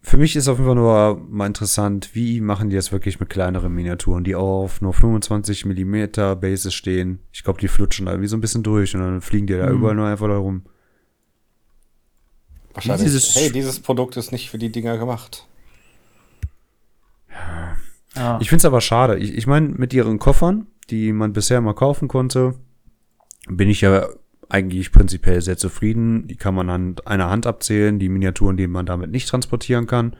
Für mich ist auf jeden Fall nur mal interessant, wie machen die das wirklich mit kleineren Miniaturen, die auf nur 25 Millimeter Bases stehen. Ich glaube, die flutschen da irgendwie so ein bisschen durch und dann fliegen die da mhm. überall nur einfach da rum. Wahrscheinlich, Dieses- hey, dieses Produkt ist nicht für die Dinger gemacht. Ja. Ich finde es aber schade. Ich, ich meine, mit ihren Koffern, die man bisher mal kaufen konnte, bin ich ja eigentlich prinzipiell sehr zufrieden. Die kann man an einer Hand abzählen, die Miniaturen, die man damit nicht transportieren kann.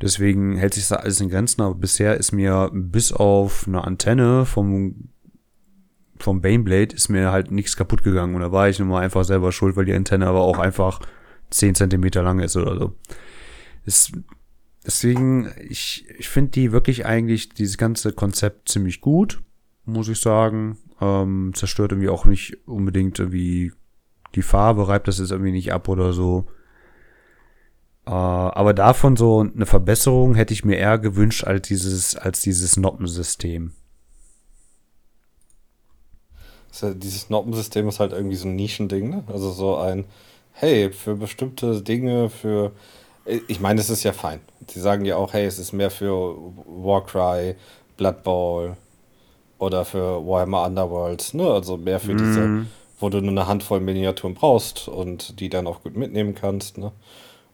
Deswegen hält sich das alles in Grenzen, aber bisher ist mir bis auf eine Antenne vom, vom Baneblade ist mir halt nichts kaputt gegangen. Und da war ich nun mal einfach selber schuld, weil die Antenne aber auch einfach 10 Zentimeter lang ist oder so. Ist, deswegen, ich, ich finde die wirklich eigentlich, dieses ganze Konzept ziemlich gut, muss ich sagen. Ähm, zerstört irgendwie auch nicht unbedingt irgendwie die Farbe, reibt das jetzt irgendwie nicht ab oder so. Äh, aber davon so eine Verbesserung hätte ich mir eher gewünscht als dieses, als dieses Noppensystem. Dieses Noppensystem ist halt irgendwie so ein Nischending, ne? Also so ein, hey, für bestimmte Dinge, für. Ich meine, es ist ja fein. Sie sagen ja auch, hey, es ist mehr für Warcry, Blood Bowl oder für Warhammer Underworlds, ne? Also mehr für diese, wo du nur eine Handvoll Miniaturen brauchst und die dann auch gut mitnehmen kannst, ne?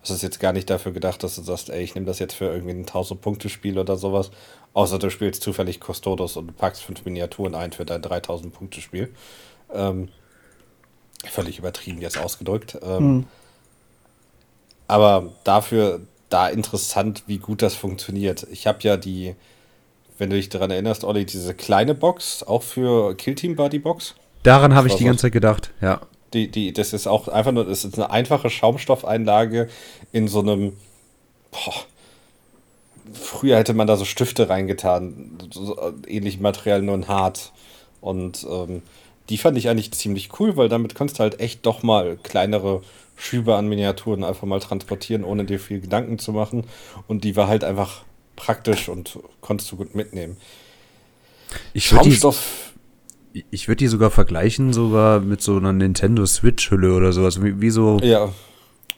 Es ist jetzt gar nicht dafür gedacht, dass du sagst, ey, ich nehme das jetzt für irgendwie ein 1000-Punkte-Spiel oder sowas. Außer du spielst zufällig Custodos und packst fünf Miniaturen ein für dein 3000-Punkte-Spiel. Ähm, völlig übertrieben jetzt ausgedrückt. Ähm, Aber dafür da interessant, wie gut das funktioniert. Ich habe ja die, wenn du dich daran erinnerst, Olli, diese kleine Box, auch für Killteam Buddy Box. Daran habe ich war die ganze Zeit gedacht, ja. Die, die, das ist auch einfach nur, das ist eine einfache Schaumstoffeinlage in so einem, boah, früher hätte man da so Stifte reingetan, so, so ähnlichem Material, nur in hart. Und ähm, die fand ich eigentlich ziemlich cool, weil damit kannst du halt echt doch mal kleinere Schübe an Miniaturen einfach mal transportieren, ohne dir viel Gedanken zu machen. Und die war halt einfach praktisch und konntest du gut mitnehmen. Ich würde die, Schaumstoff, ich würd die sogar vergleichen, sogar mit so einer Nintendo Switch-Hülle oder sowas. Wie, wie so, ja,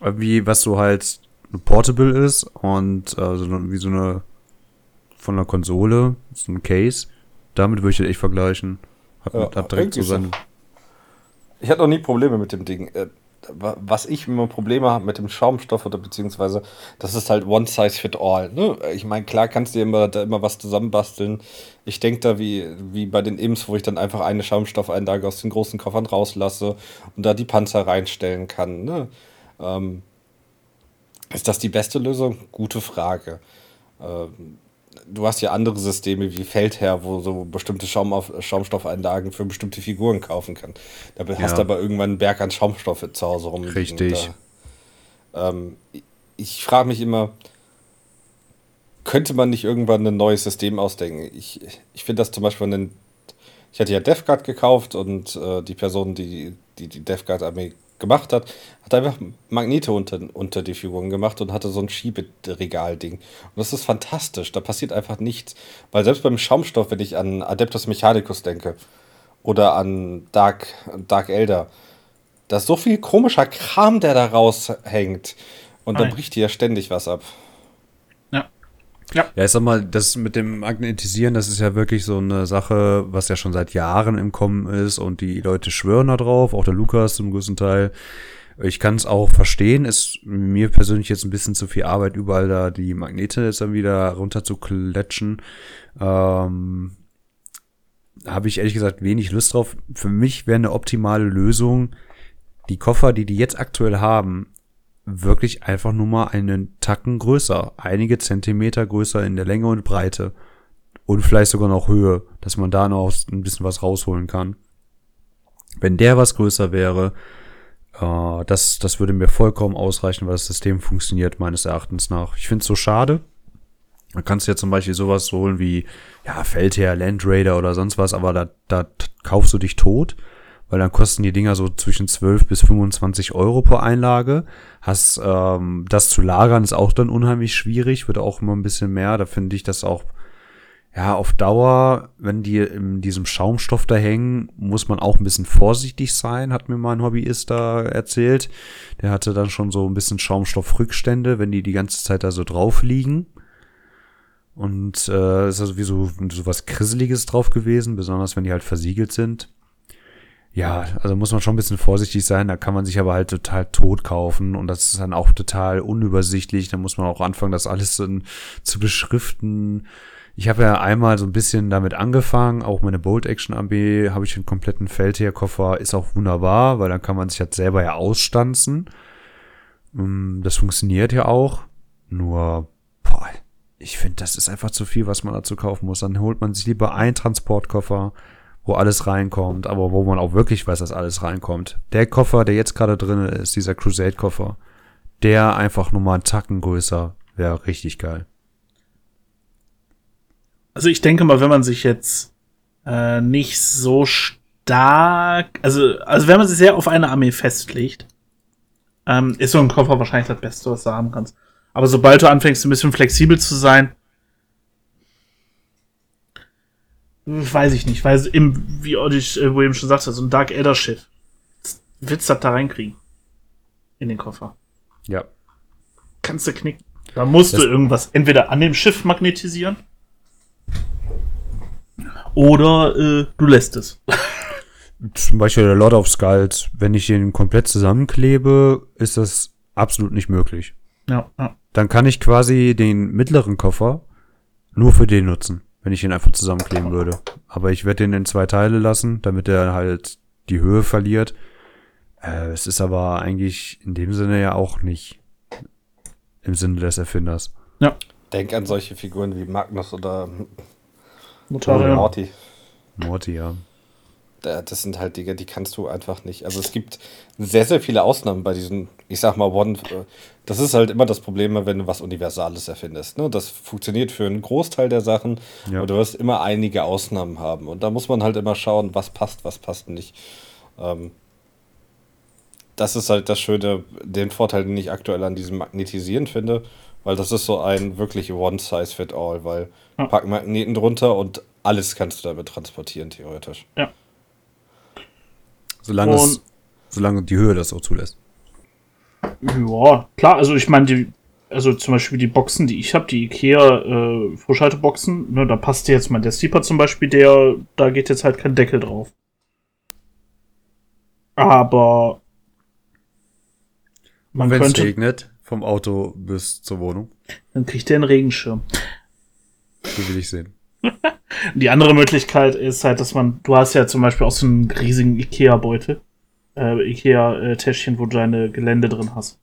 wie was so halt portable ist und so eine, wie so eine von einer Konsole, so ein Case. Damit würde ich das echt vergleichen. Hat, Ja, hat direkt so seine. Ich hatte noch nie Probleme mit dem Ding. Äh, wa- Was ich immer Probleme habe mit dem Schaumstoff oder beziehungsweise, das ist halt one size fit all. Ne? Ich meine, klar kannst du immer, da immer was zusammenbasteln. Ich denke da wie, wie bei den Imps, wo ich dann einfach eine Schaumstoffeinlage aus den großen Koffern rauslasse und da die Panzer reinstellen kann. Ne? Ähm, ist das die beste Lösung? Gute Frage. Ähm, du hast ja andere Systeme wie Feldherr, wo so bestimmte Schaumauf Schaumstoffeinlagen für bestimmte Figuren kaufen kann. Da hast Ja. du aber irgendwann einen Berg an Schaumstoffe zu Hause rumliegen. Richtig. Da, ähm, ich- ich frage mich immer, könnte man nicht irgendwann ein neues System ausdenken? Ich, ich finde das zum Beispiel einen, ich hatte ja DevGuard gekauft und äh, die Person, die die, die DevGuard-Armee gemacht hat, hat einfach Magnete unter, unter die Figuren gemacht und hatte so ein Schieberegal-Ding. Und das ist fantastisch. Da passiert einfach nichts. Weil selbst beim Schaumstoff, wenn ich an Adeptus Mechanicus denke oder an Dark, Dark Elder, da ist so viel komischer Kram, der da raushängt. Und da Ei. bricht dir ja ständig was ab. Ja. Ja. Ich sag mal, das mit dem Magnetisieren, das ist ja wirklich so eine Sache, was ja schon seit Jahren im Kommen ist und die Leute schwören da drauf, auch der Lukas zum größten Teil. Ich kann es auch verstehen, ist mir persönlich jetzt ein bisschen zu viel Arbeit, überall da die Magnete jetzt dann wieder runter zu klatschen. Ähm, Habe ich ehrlich gesagt wenig Lust drauf. Für mich wäre eine optimale Lösung, die Koffer, die die jetzt aktuell haben, wirklich einfach nur mal einen Tacken größer, einige Zentimeter größer in der Länge und Breite und vielleicht sogar noch Höhe, dass man da noch ein bisschen was rausholen kann. Wenn der was größer wäre, äh, das, das würde mir vollkommen ausreichen, weil das System funktioniert meines Erachtens nach. Ich finde es so schade. Man kannst ja zum Beispiel sowas holen wie ja Feldherr, Land Raider oder sonst was, aber da, da kaufst du dich tot, weil dann kosten die Dinger so zwischen 12 bis 25 Euro pro Einlage. Hast ähm, das zu lagern ist auch dann unheimlich schwierig, wird auch immer ein bisschen mehr. Da finde ich das auch ja auf Dauer, wenn die in diesem Schaumstoff da hängen, muss man auch ein bisschen vorsichtig sein, hat mir mein Hobbyist da erzählt. Der hatte dann schon so ein bisschen Schaumstoffrückstände, wenn die die ganze Zeit da so drauf liegen. Und äh, ist also wie so, so was Krisseliges drauf gewesen, besonders wenn die halt versiegelt sind. Ja, also muss man schon ein bisschen vorsichtig sein. Da kann man sich aber halt total tot kaufen und das ist dann auch total unübersichtlich. Da muss man auch anfangen, das alles dann zu beschriften. Ich habe ja einmal so ein bisschen damit angefangen. Auch meine Bolt Action AB habe ich einen kompletten Feldherkoffer. Ist auch wunderbar, weil dann kann man sich halt selber ja ausstanzen. Mm, Das funktioniert ja auch. Nur, boah, ich finde, das ist einfach zu viel, was man dazu kaufen muss. Dann holt man sich lieber einen Transportkoffer, wo alles reinkommt, aber wo man auch wirklich weiß, dass alles reinkommt. Der Koffer, der jetzt gerade drin ist, dieser Crusade-Koffer, der einfach nur mal einen Tacken größer, wäre richtig geil. Also ich denke mal, wenn man sich jetzt äh, nicht so stark, also, also wenn man sich sehr auf eine Armee festlegt, ähm, ist so ein Koffer wahrscheinlich das Beste, was du haben kannst. Aber sobald du anfängst, ein bisschen flexibel zu sein, weiß ich nicht, weil im, wie Oddich äh, William schon sagte, so ein Dark Elder Schiff, du das da reinkriegen? In den Koffer. Ja. Kannst du knicken. Da musst Das- du irgendwas entweder an dem Schiff magnetisieren oder äh, du lässt es. Zum Beispiel der Lord of Skulls, wenn ich den komplett zusammenklebe, ist das absolut nicht möglich. Ja, ja. Dann kann ich quasi den mittleren Koffer nur für den nutzen, wenn ich ihn einfach zusammenkleben würde. Aber ich werde den in zwei Teile lassen, damit er halt die Höhe verliert. Äh, es ist aber eigentlich in dem Sinne ja auch nicht im Sinne des Erfinders. Denk an solche Figuren wie Magnus oder Notarian. Morty. Morty, ja. Da- Das sind halt Dinge, die kannst du einfach nicht. Also es gibt sehr, sehr viele Ausnahmen bei diesen, ich sag mal, One. Das ist halt immer das Problem, wenn du was Universales erfindest. Ne? Das funktioniert für einen Großteil der Sachen, Ja. aber du wirst immer einige Ausnahmen haben. Und da muss man halt immer schauen, was passt, was passt nicht. Ähm, das ist halt das Schöne, den Vorteil, den ich aktuell an diesem Magnetisieren finde, weil das ist so ein wirklich One-Size-Fit-All, weil Ja. pack Magneten drunter und alles kannst du damit transportieren, theoretisch. Solange, es, solange die Höhe das auch zulässt. Ja, klar, also ich meine, die, also zum Beispiel die Boxen, die ich habe, die Ikea äh, Vorschalteboxen, ne, da passt jetzt mal der Steeper zum Beispiel, der, da geht jetzt halt kein Deckel drauf. Aber man Wenn es regnet, vom Auto bis zur Wohnung. dann kriegt der einen Regenschirm. So will ich sehen. [LAUGHS] Die andere Möglichkeit ist halt, dass man, du hast ja zum Beispiel auch so einen riesigen Ikea-Beutel, äh, Ikea-Täschchen, wo du deine Gelände drin hast.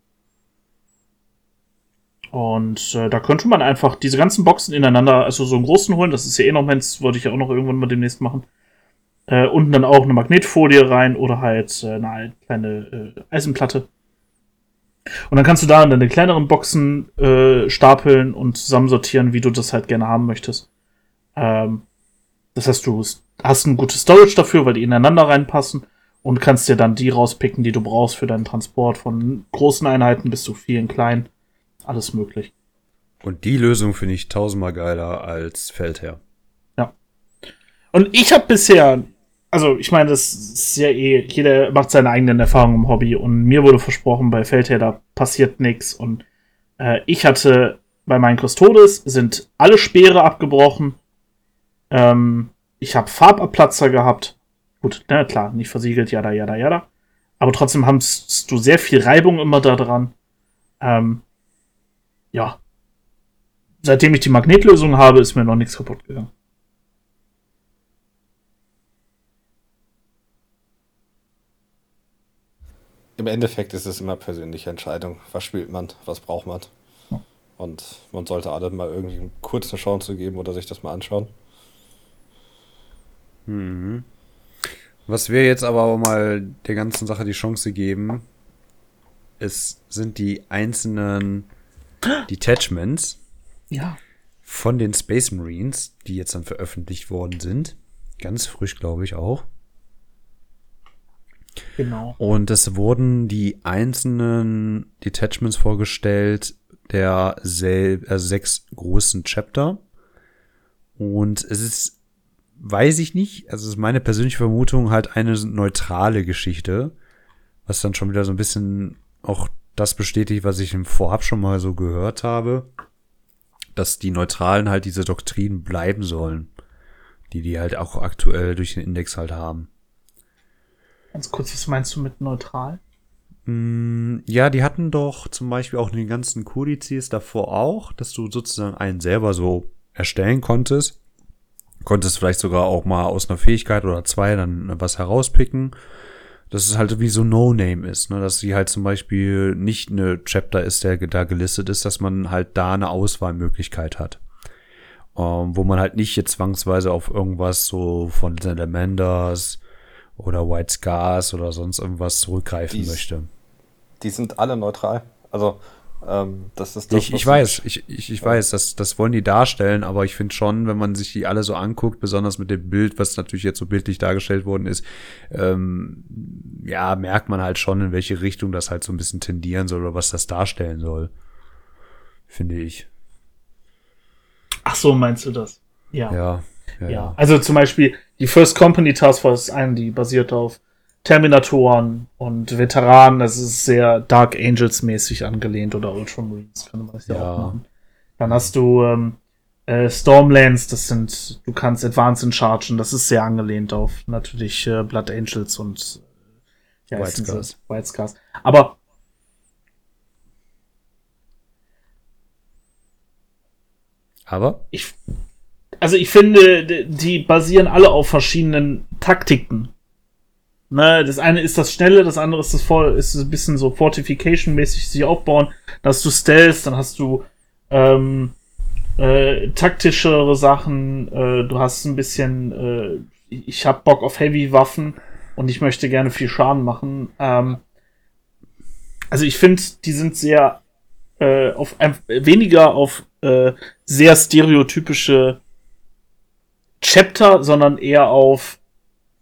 Und äh, da könnte man einfach diese ganzen Boxen ineinander, also so einen großen holen, das ist ja eh noch meins, wollte ich ja auch noch irgendwann mal demnächst machen. Äh, unten dann auch eine Magnetfolie rein oder halt äh, eine kleine äh, Eisenplatte. Und dann kannst du da in deine kleineren Boxen äh, stapeln und zusammensortieren, wie du das halt gerne haben möchtest. Ähm, das heißt, du hast ein gutes Storage dafür, weil die ineinander reinpassen und kannst dir dann die rauspicken, die du brauchst für deinen Transport von großen Einheiten bis zu vielen kleinen. Alles möglich. Und die Lösung finde ich tausendmal geiler als Feldherr. Und ich habe bisher, also ich meine, das ist ja eh, jeder macht seine eigenen Erfahrungen im Hobby und mir wurde versprochen, bei Feldherr, da passiert nichts und äh, ich hatte bei meinen Custodes sind alle Speere abgebrochen. Ähm, ich habe Farbabplatzer gehabt. Gut, na klar, nicht versiegelt, jada, jada, jada. Aber trotzdem hast du sehr viel Reibung immer da dran. Ähm, ja. Seitdem ich die Magnetlösung habe, ist mir noch nichts kaputt gegangen. Im Endeffekt ist es immer persönliche Entscheidung. Was spielt man? Was braucht man? Ja. Und man sollte alle mal irgendwie kurz eine Chance geben oder sich das mal anschauen. Mhm. Was wir jetzt aber auch mal der ganzen Sache die Chance geben, es sind die einzelnen [GASPS] Detachments Ja. von den Space Marines, die jetzt dann veröffentlicht worden sind. Ganz frisch, glaube ich, auch. Genau. Und es wurden die einzelnen Detachments vorgestellt der äh, sechs großen Chapter. Und es ist, weiß ich nicht, also es ist meine persönliche Vermutung, halt eine neutrale Geschichte, was dann schon wieder so ein bisschen auch das bestätigt, was ich im Vorab schon mal so gehört habe, dass die Neutralen halt diese Doktrinen bleiben sollen, die die halt auch aktuell durch den Index halt haben. Ganz kurz, was meinst du mit neutral? Mm, Ja, die hatten doch zum Beispiel auch in den ganzen Kodizes davor auch, dass du sozusagen einen selber so erstellen konntest. Konntest vielleicht sogar auch mal aus einer Fähigkeit oder zwei dann was herauspicken. Dass es halt wie so No-Name ist, ne? dass sie halt zum Beispiel nicht eine Chapter ist, der da gelistet ist, dass man halt da eine Auswahlmöglichkeit hat. Ähm, wo man halt nicht jetzt zwangsweise auf irgendwas so von Salamanders oder White Scars oder sonst irgendwas zurückgreifen Dies- möchte. Die sind alle neutral. Also, ähm, das ist das, Ich, ich weiß, ich, ich, ich weiß, das, das wollen die darstellen, aber ich finde schon, wenn man sich die alle so anguckt, besonders mit dem Bild, was natürlich jetzt so bildlich dargestellt worden ist, ähm, ja, merkt man halt schon, in welche Richtung das halt so ein bisschen tendieren soll oder was das darstellen soll. Finde ich. Ach so, meinst du das? Ja. Ja. Ja. Ja. ja. Also zum Beispiel die First Company Task Force ist eine, die basiert auf Terminatoren und Veteranen. Das ist sehr Dark Angels mäßig angelehnt oder Ultramarines, kann man das ja, Ja. auch machen. Dann hast du ähm, äh, Stormlands, das sind, du kannst Advance in Chargen, das ist sehr angelehnt auf natürlich äh, Blood Angels und äh, White? Scars. White Scars. Aber Aber ich, also ich finde, die basieren alle auf verschiedenen Taktiken. Ne, das eine ist das Schnelle, das andere ist das voll, ist ein bisschen so Fortification-mäßig sich aufbauen. Dann hast du Stealth, dann hast du ähm, äh, taktischere Sachen, äh, du hast ein bisschen, äh, ich hab Bock auf Heavy-Waffen und ich möchte gerne viel Schaden machen. Ähm, also ich finde, die sind sehr äh, auf ein, weniger auf äh, sehr stereotypische Chapter, sondern eher auf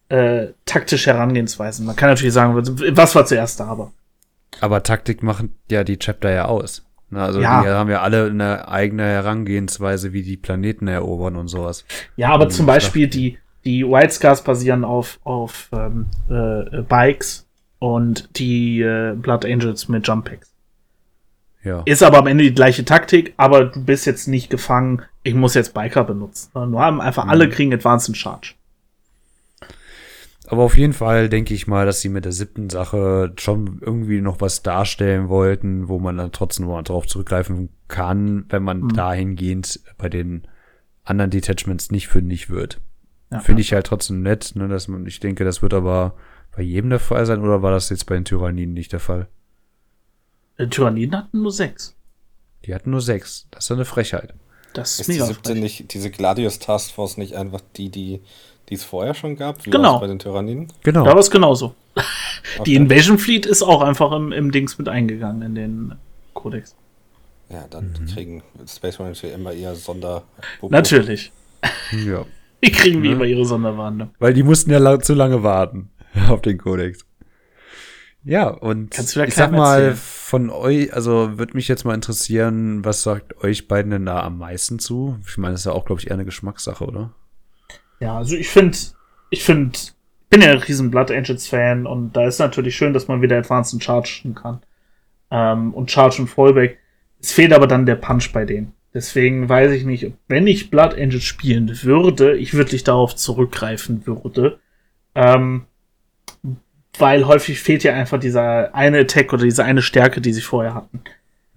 äh, taktische Herangehensweisen. Man kann natürlich sagen, was war zuerst da, aber. Aber Taktik machen ja die Chapter ja aus. Na, also Ja. die haben ja alle eine eigene Herangehensweise, wie die Planeten erobern und sowas. Ja, aber Mhm, zum Beispiel die, die White Scars basieren auf, auf ähm, äh, Bikes und die äh, Blood Angels mit Jump Packs. Ja. Ist aber am Ende die gleiche Taktik, aber du bist jetzt nicht gefangen, ich muss jetzt Biker benutzen. Nur haben einfach alle kriegen Advanced Charge. Aber auf jeden Fall denke ich mal, dass sie mit der siebten Sache schon irgendwie noch was darstellen wollten, wo man dann trotzdem noch mal drauf zurückgreifen kann, wenn man Mhm. dahingehend bei den anderen Detachments nicht fündig wird. Ja. Finde ich halt trotzdem nett, ne, dass man, ich denke, das wird aber bei jedem der Fall sein, oder war das jetzt bei den Tyranniden nicht der Fall? Äh, Tyranniden hatten nur sechs. Die hatten nur sechs. Das ist eine Frechheit. Das ist, Ist die mega siebte frech. nicht, diese Gladius Task Force nicht einfach die, die die es vorher schon gab? Wie Genau. bei den Tyranniden? Genau. Da war es genauso. [LAUGHS] Die Okay. Invasion Fleet ist auch einfach im, im Dings mit eingegangen in den Kodex. Ja, dann Mhm. kriegen Space Marines ja immer eher Sonder. Natürlich. [LAUGHS] ja. Die kriegen wie Ne? immer ihre Sonderwarnung. Weil die mussten ja la zu lange warten [LAUGHS] auf den Kodex. Ja, und Kannst du wieder ich sag mal, erzählen. von euch, also würde mich jetzt mal interessieren, was sagt euch beiden denn da am meisten zu? Ich meine, das ist ja auch, glaube ich, eher eine Geschmackssache, oder? Ja, also ich finde, ich finde, bin ja ein riesen Blood Angels Fan und da ist natürlich schön, dass man wieder Advanced und Chargen kann. Ähm, und Charge und Fallback. Es fehlt aber dann der Punch bei denen. Deswegen weiß ich nicht, ob- wenn ich Blood Angels spielen würde, ich wirklich darauf zurückgreifen würde. Ähm, weil häufig fehlt ja einfach dieser eine Attack oder diese eine Stärke, die sie vorher hatten.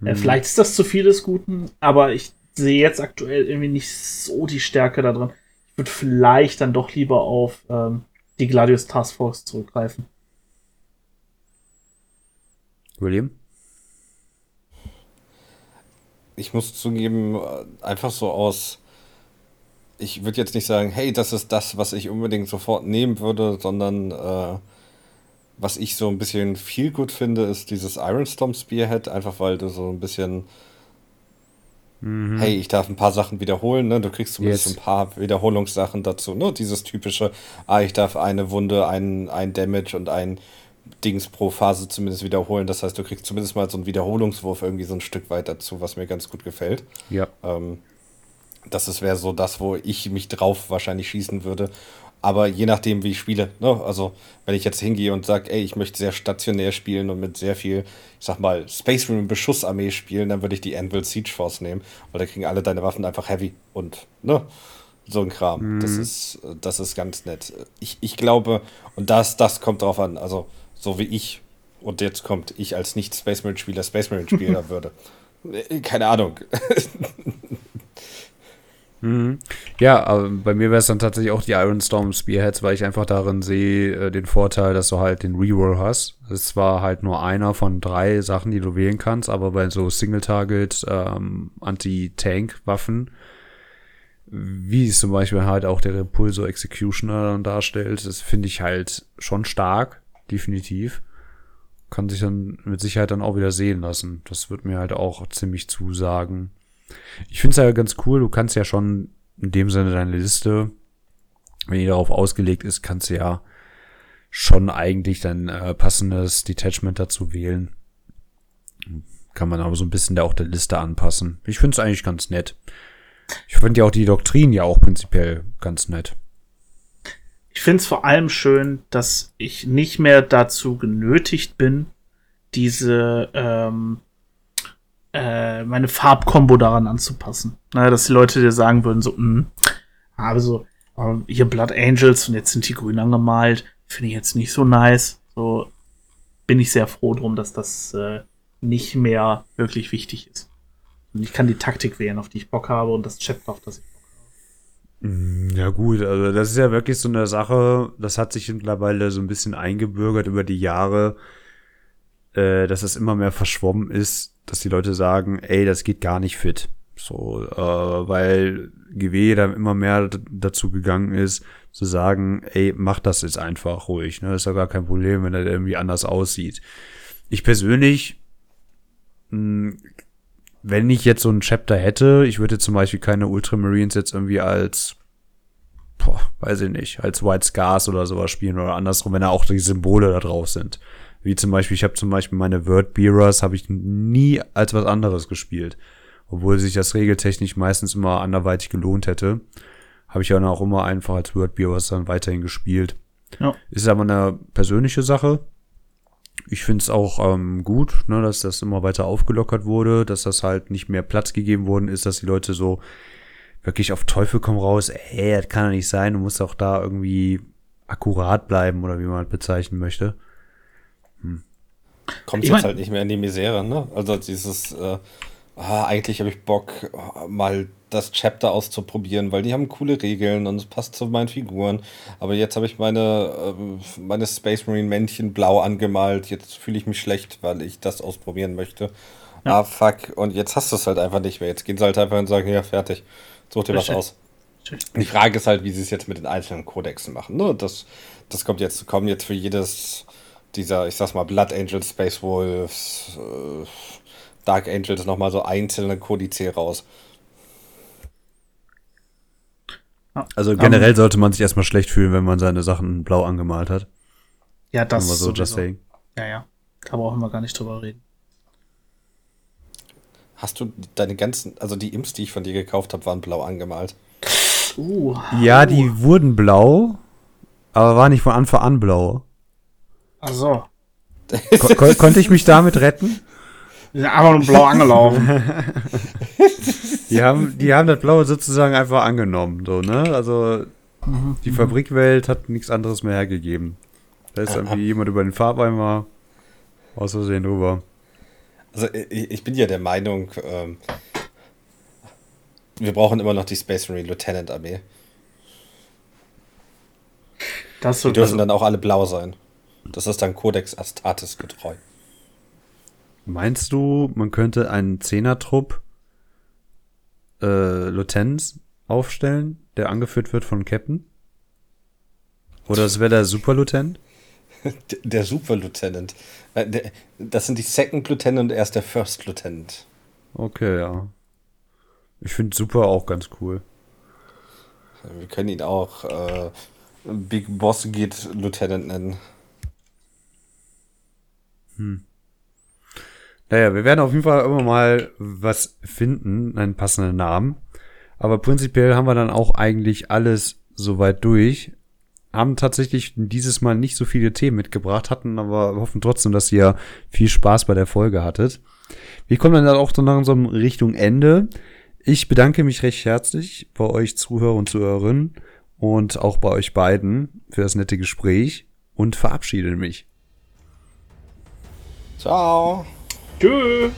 Äh, vielleicht ist das zu viel des Guten, aber ich sehe jetzt aktuell irgendwie nicht so die Stärke da drin. Ich würde vielleicht dann doch lieber auf ähm, die Gladius Task Force zurückgreifen. William? Ich muss zugeben, einfach so aus. Ich würde jetzt nicht sagen, hey, das ist das, was ich unbedingt sofort nehmen würde, sondern äh, was ich so ein bisschen viel gut finde, ist dieses Ironstorm Spearhead, einfach weil du so ein bisschen, hey, ich darf ein paar Sachen wiederholen, ne? Du kriegst zumindest Yes. ein paar Wiederholungssachen dazu, ne? Dieses typische, ah, ich darf eine Wunde, ein, ein Damage und ein Dings pro Phase zumindest wiederholen. Das heißt, du kriegst zumindest mal so einen Wiederholungswurf irgendwie so ein Stück weit dazu, was mir ganz gut gefällt. Ja. Ähm, das wäre so das, wo ich mich drauf wahrscheinlich schießen würde. Aber je nachdem, wie ich spiele, ne? also wenn ich jetzt hingehe und sage, ey, ich möchte sehr stationär spielen und mit sehr viel, ich sag mal, Space Marine Beschussarmee spielen, dann würde ich die Anvil Siege Force nehmen, weil da kriegen alle deine Waffen einfach heavy und ne, So ein Kram. Mhm. Das ist, das ist ganz nett. Ich, ich glaube, und das, das kommt drauf an, also so wie ich, und jetzt kommt ich als nicht Space Marine Spieler Space [LAUGHS] Marine Spieler würde. Äh, Keine Ahnung. [LAUGHS] Mhm. Ja, aber bei mir wäre es dann tatsächlich auch die Iron Storm Spearheads, weil ich einfach darin sehe äh, den Vorteil, dass du halt den Reroll hast. Es ist zwar halt nur einer von drei Sachen, die du wählen kannst, aber bei so Single-Target ähm, Anti-Tank-Waffen, wie es zum Beispiel halt auch der Repulsor Executioner dann darstellt, das finde ich halt schon stark, definitiv. Kann sich dann mit Sicherheit dann auch wieder sehen lassen. Das wird mir halt auch ziemlich zusagen. Ich finde es ja ganz cool, du kannst ja schon in dem Sinne deine Liste, wenn die darauf ausgelegt ist, kannst du ja schon eigentlich dein äh, passendes Detachment dazu wählen. Kann man aber so ein bisschen da auch der Liste anpassen. Ich finde es eigentlich ganz nett. Ich finde ja auch die Doktrin ja auch prinzipiell ganz nett. Ich finde es vor allem schön, dass ich nicht mehr dazu genötigt bin, diese ähm, äh, meine Farbkombo daran anzupassen. Naja, dass die Leute dir sagen würden, so, mh, aber so, ähm, hier Blood Angels und jetzt sind die grün angemalt, finde ich jetzt nicht so nice. So bin ich sehr froh drum, dass das äh, nicht mehr wirklich wichtig ist. Und ich kann die Taktik wählen, auf die ich Bock habe und das Chapter, auf das ich Mm, Ja gut, also das ist ja wirklich so eine Sache, das hat sich mittlerweile so ein bisschen eingebürgert über die Jahre, äh, dass es immer mehr verschwommen ist, dass die Leute sagen, ey, das geht gar nicht fit. So, äh, weil GW dann immer mehr dazu gegangen ist, zu sagen, ey, mach das jetzt einfach ruhig, ne? Ist ja gar kein Problem, wenn er irgendwie anders aussieht. Ich persönlich, mh, wenn ich jetzt so ein Chapter hätte, ich würde zum Beispiel keine Ultramarines jetzt irgendwie als, boah, weiß ich nicht, als White Scars oder sowas spielen oder andersrum, wenn da auch die Symbole da drauf sind. Wie zum Beispiel, ich habe zum Beispiel meine Word Bearers habe ich nie als was anderes gespielt. Obwohl sich das regeltechnisch meistens immer anderweitig gelohnt hätte. Habe ich ja auch immer einfach als Word Bearers dann weiterhin gespielt. Ja. Ist aber eine persönliche Sache. Ich finde es auch ähm, gut, ne, dass das immer weiter aufgelockert wurde, dass das halt nicht mehr Platz gegeben worden ist, dass die Leute so wirklich auf Teufel komm raus, ey, das kann doch nicht sein, du musst auch da irgendwie akkurat bleiben oder wie man es bezeichnen möchte. Kommt Ich jetzt mein- halt nicht mehr in die Misere, ne? Also dieses, äh, ah, eigentlich habe ich Bock, mal das Chapter auszuprobieren, weil die haben coole Regeln und es passt zu meinen Figuren. Aber jetzt habe ich meine, ähm, meine Space Marine Männchen blau angemalt. Jetzt fühle ich mich schlecht, weil ich das ausprobieren möchte. Ah, fuck. Und jetzt hast du es halt einfach nicht mehr. Jetzt gehen sie halt einfach und sagen, ja, fertig. Such dir was aus. Die Frage ist halt, wie sie es jetzt mit den einzelnen Kodexen machen. Ne? Das, das kommt jetzt, kommen jetzt für jedes dieser, ich sag's mal, Blood Angels, Space Wolves, äh, Dark Angels nochmal so einzelne Kodize raus. Also generell sollte man sich erstmal schlecht fühlen, wenn man seine Sachen blau angemalt hat. Ja, das mal so just saying. Ja, ja. Da brauchen wir gar nicht drüber reden. Hast du deine ganzen, also die Imps, die ich von dir gekauft habe, waren blau angemalt. Uh, Ja, die wurden blau, aber war nicht von Anfang an blau. Also. Ko kon konnte ich mich damit retten? Sind einfach nur blau angelaufen. [LAUGHS] Die haben, die haben das Blaue sozusagen einfach angenommen, so, ne? Also, die Fabrikwelt hat nichts anderes mehr hergegeben. Da ist irgendwie jemand über den Farbeimer aus Versehen drüber. Also ich, bin ja der Meinung, ähm, wir brauchen immer noch die Space Marine Lieutenant Armee. Das Die so, dürfen also, dann auch alle blau sein. Das ist dann Codex Astartes getreu. Meinst du, man könnte einen Zehnertrupp äh, Lieutenants aufstellen, der angeführt wird von Captain? Oder es wäre der Superlieutenant? D- [LAUGHS] Der Super Lieutenant. Äh, Das sind die Second Lieutenant und er ist der First Lieutenant. Okay, ja. Ich finde Super auch ganz cool. Wir können ihn auch äh, Big Boss geht Lieutenant nennen. Naja, wir werden auf jeden Fall immer mal was finden, einen passenden Namen. Aber prinzipiell haben wir dann auch eigentlich alles soweit durch. Haben tatsächlich dieses Mal nicht so viele Themen mitgebracht, hatten aber hoffen trotzdem, dass ihr viel Spaß bei der Folge hattet. Wir kommen dann auch so langsam Richtung Ende. Ich bedanke mich recht herzlich bei euch Zuhörer und Zuhörerinnen und auch bei euch beiden für das nette Gespräch und verabschiede mich. Ciao. Tschüss.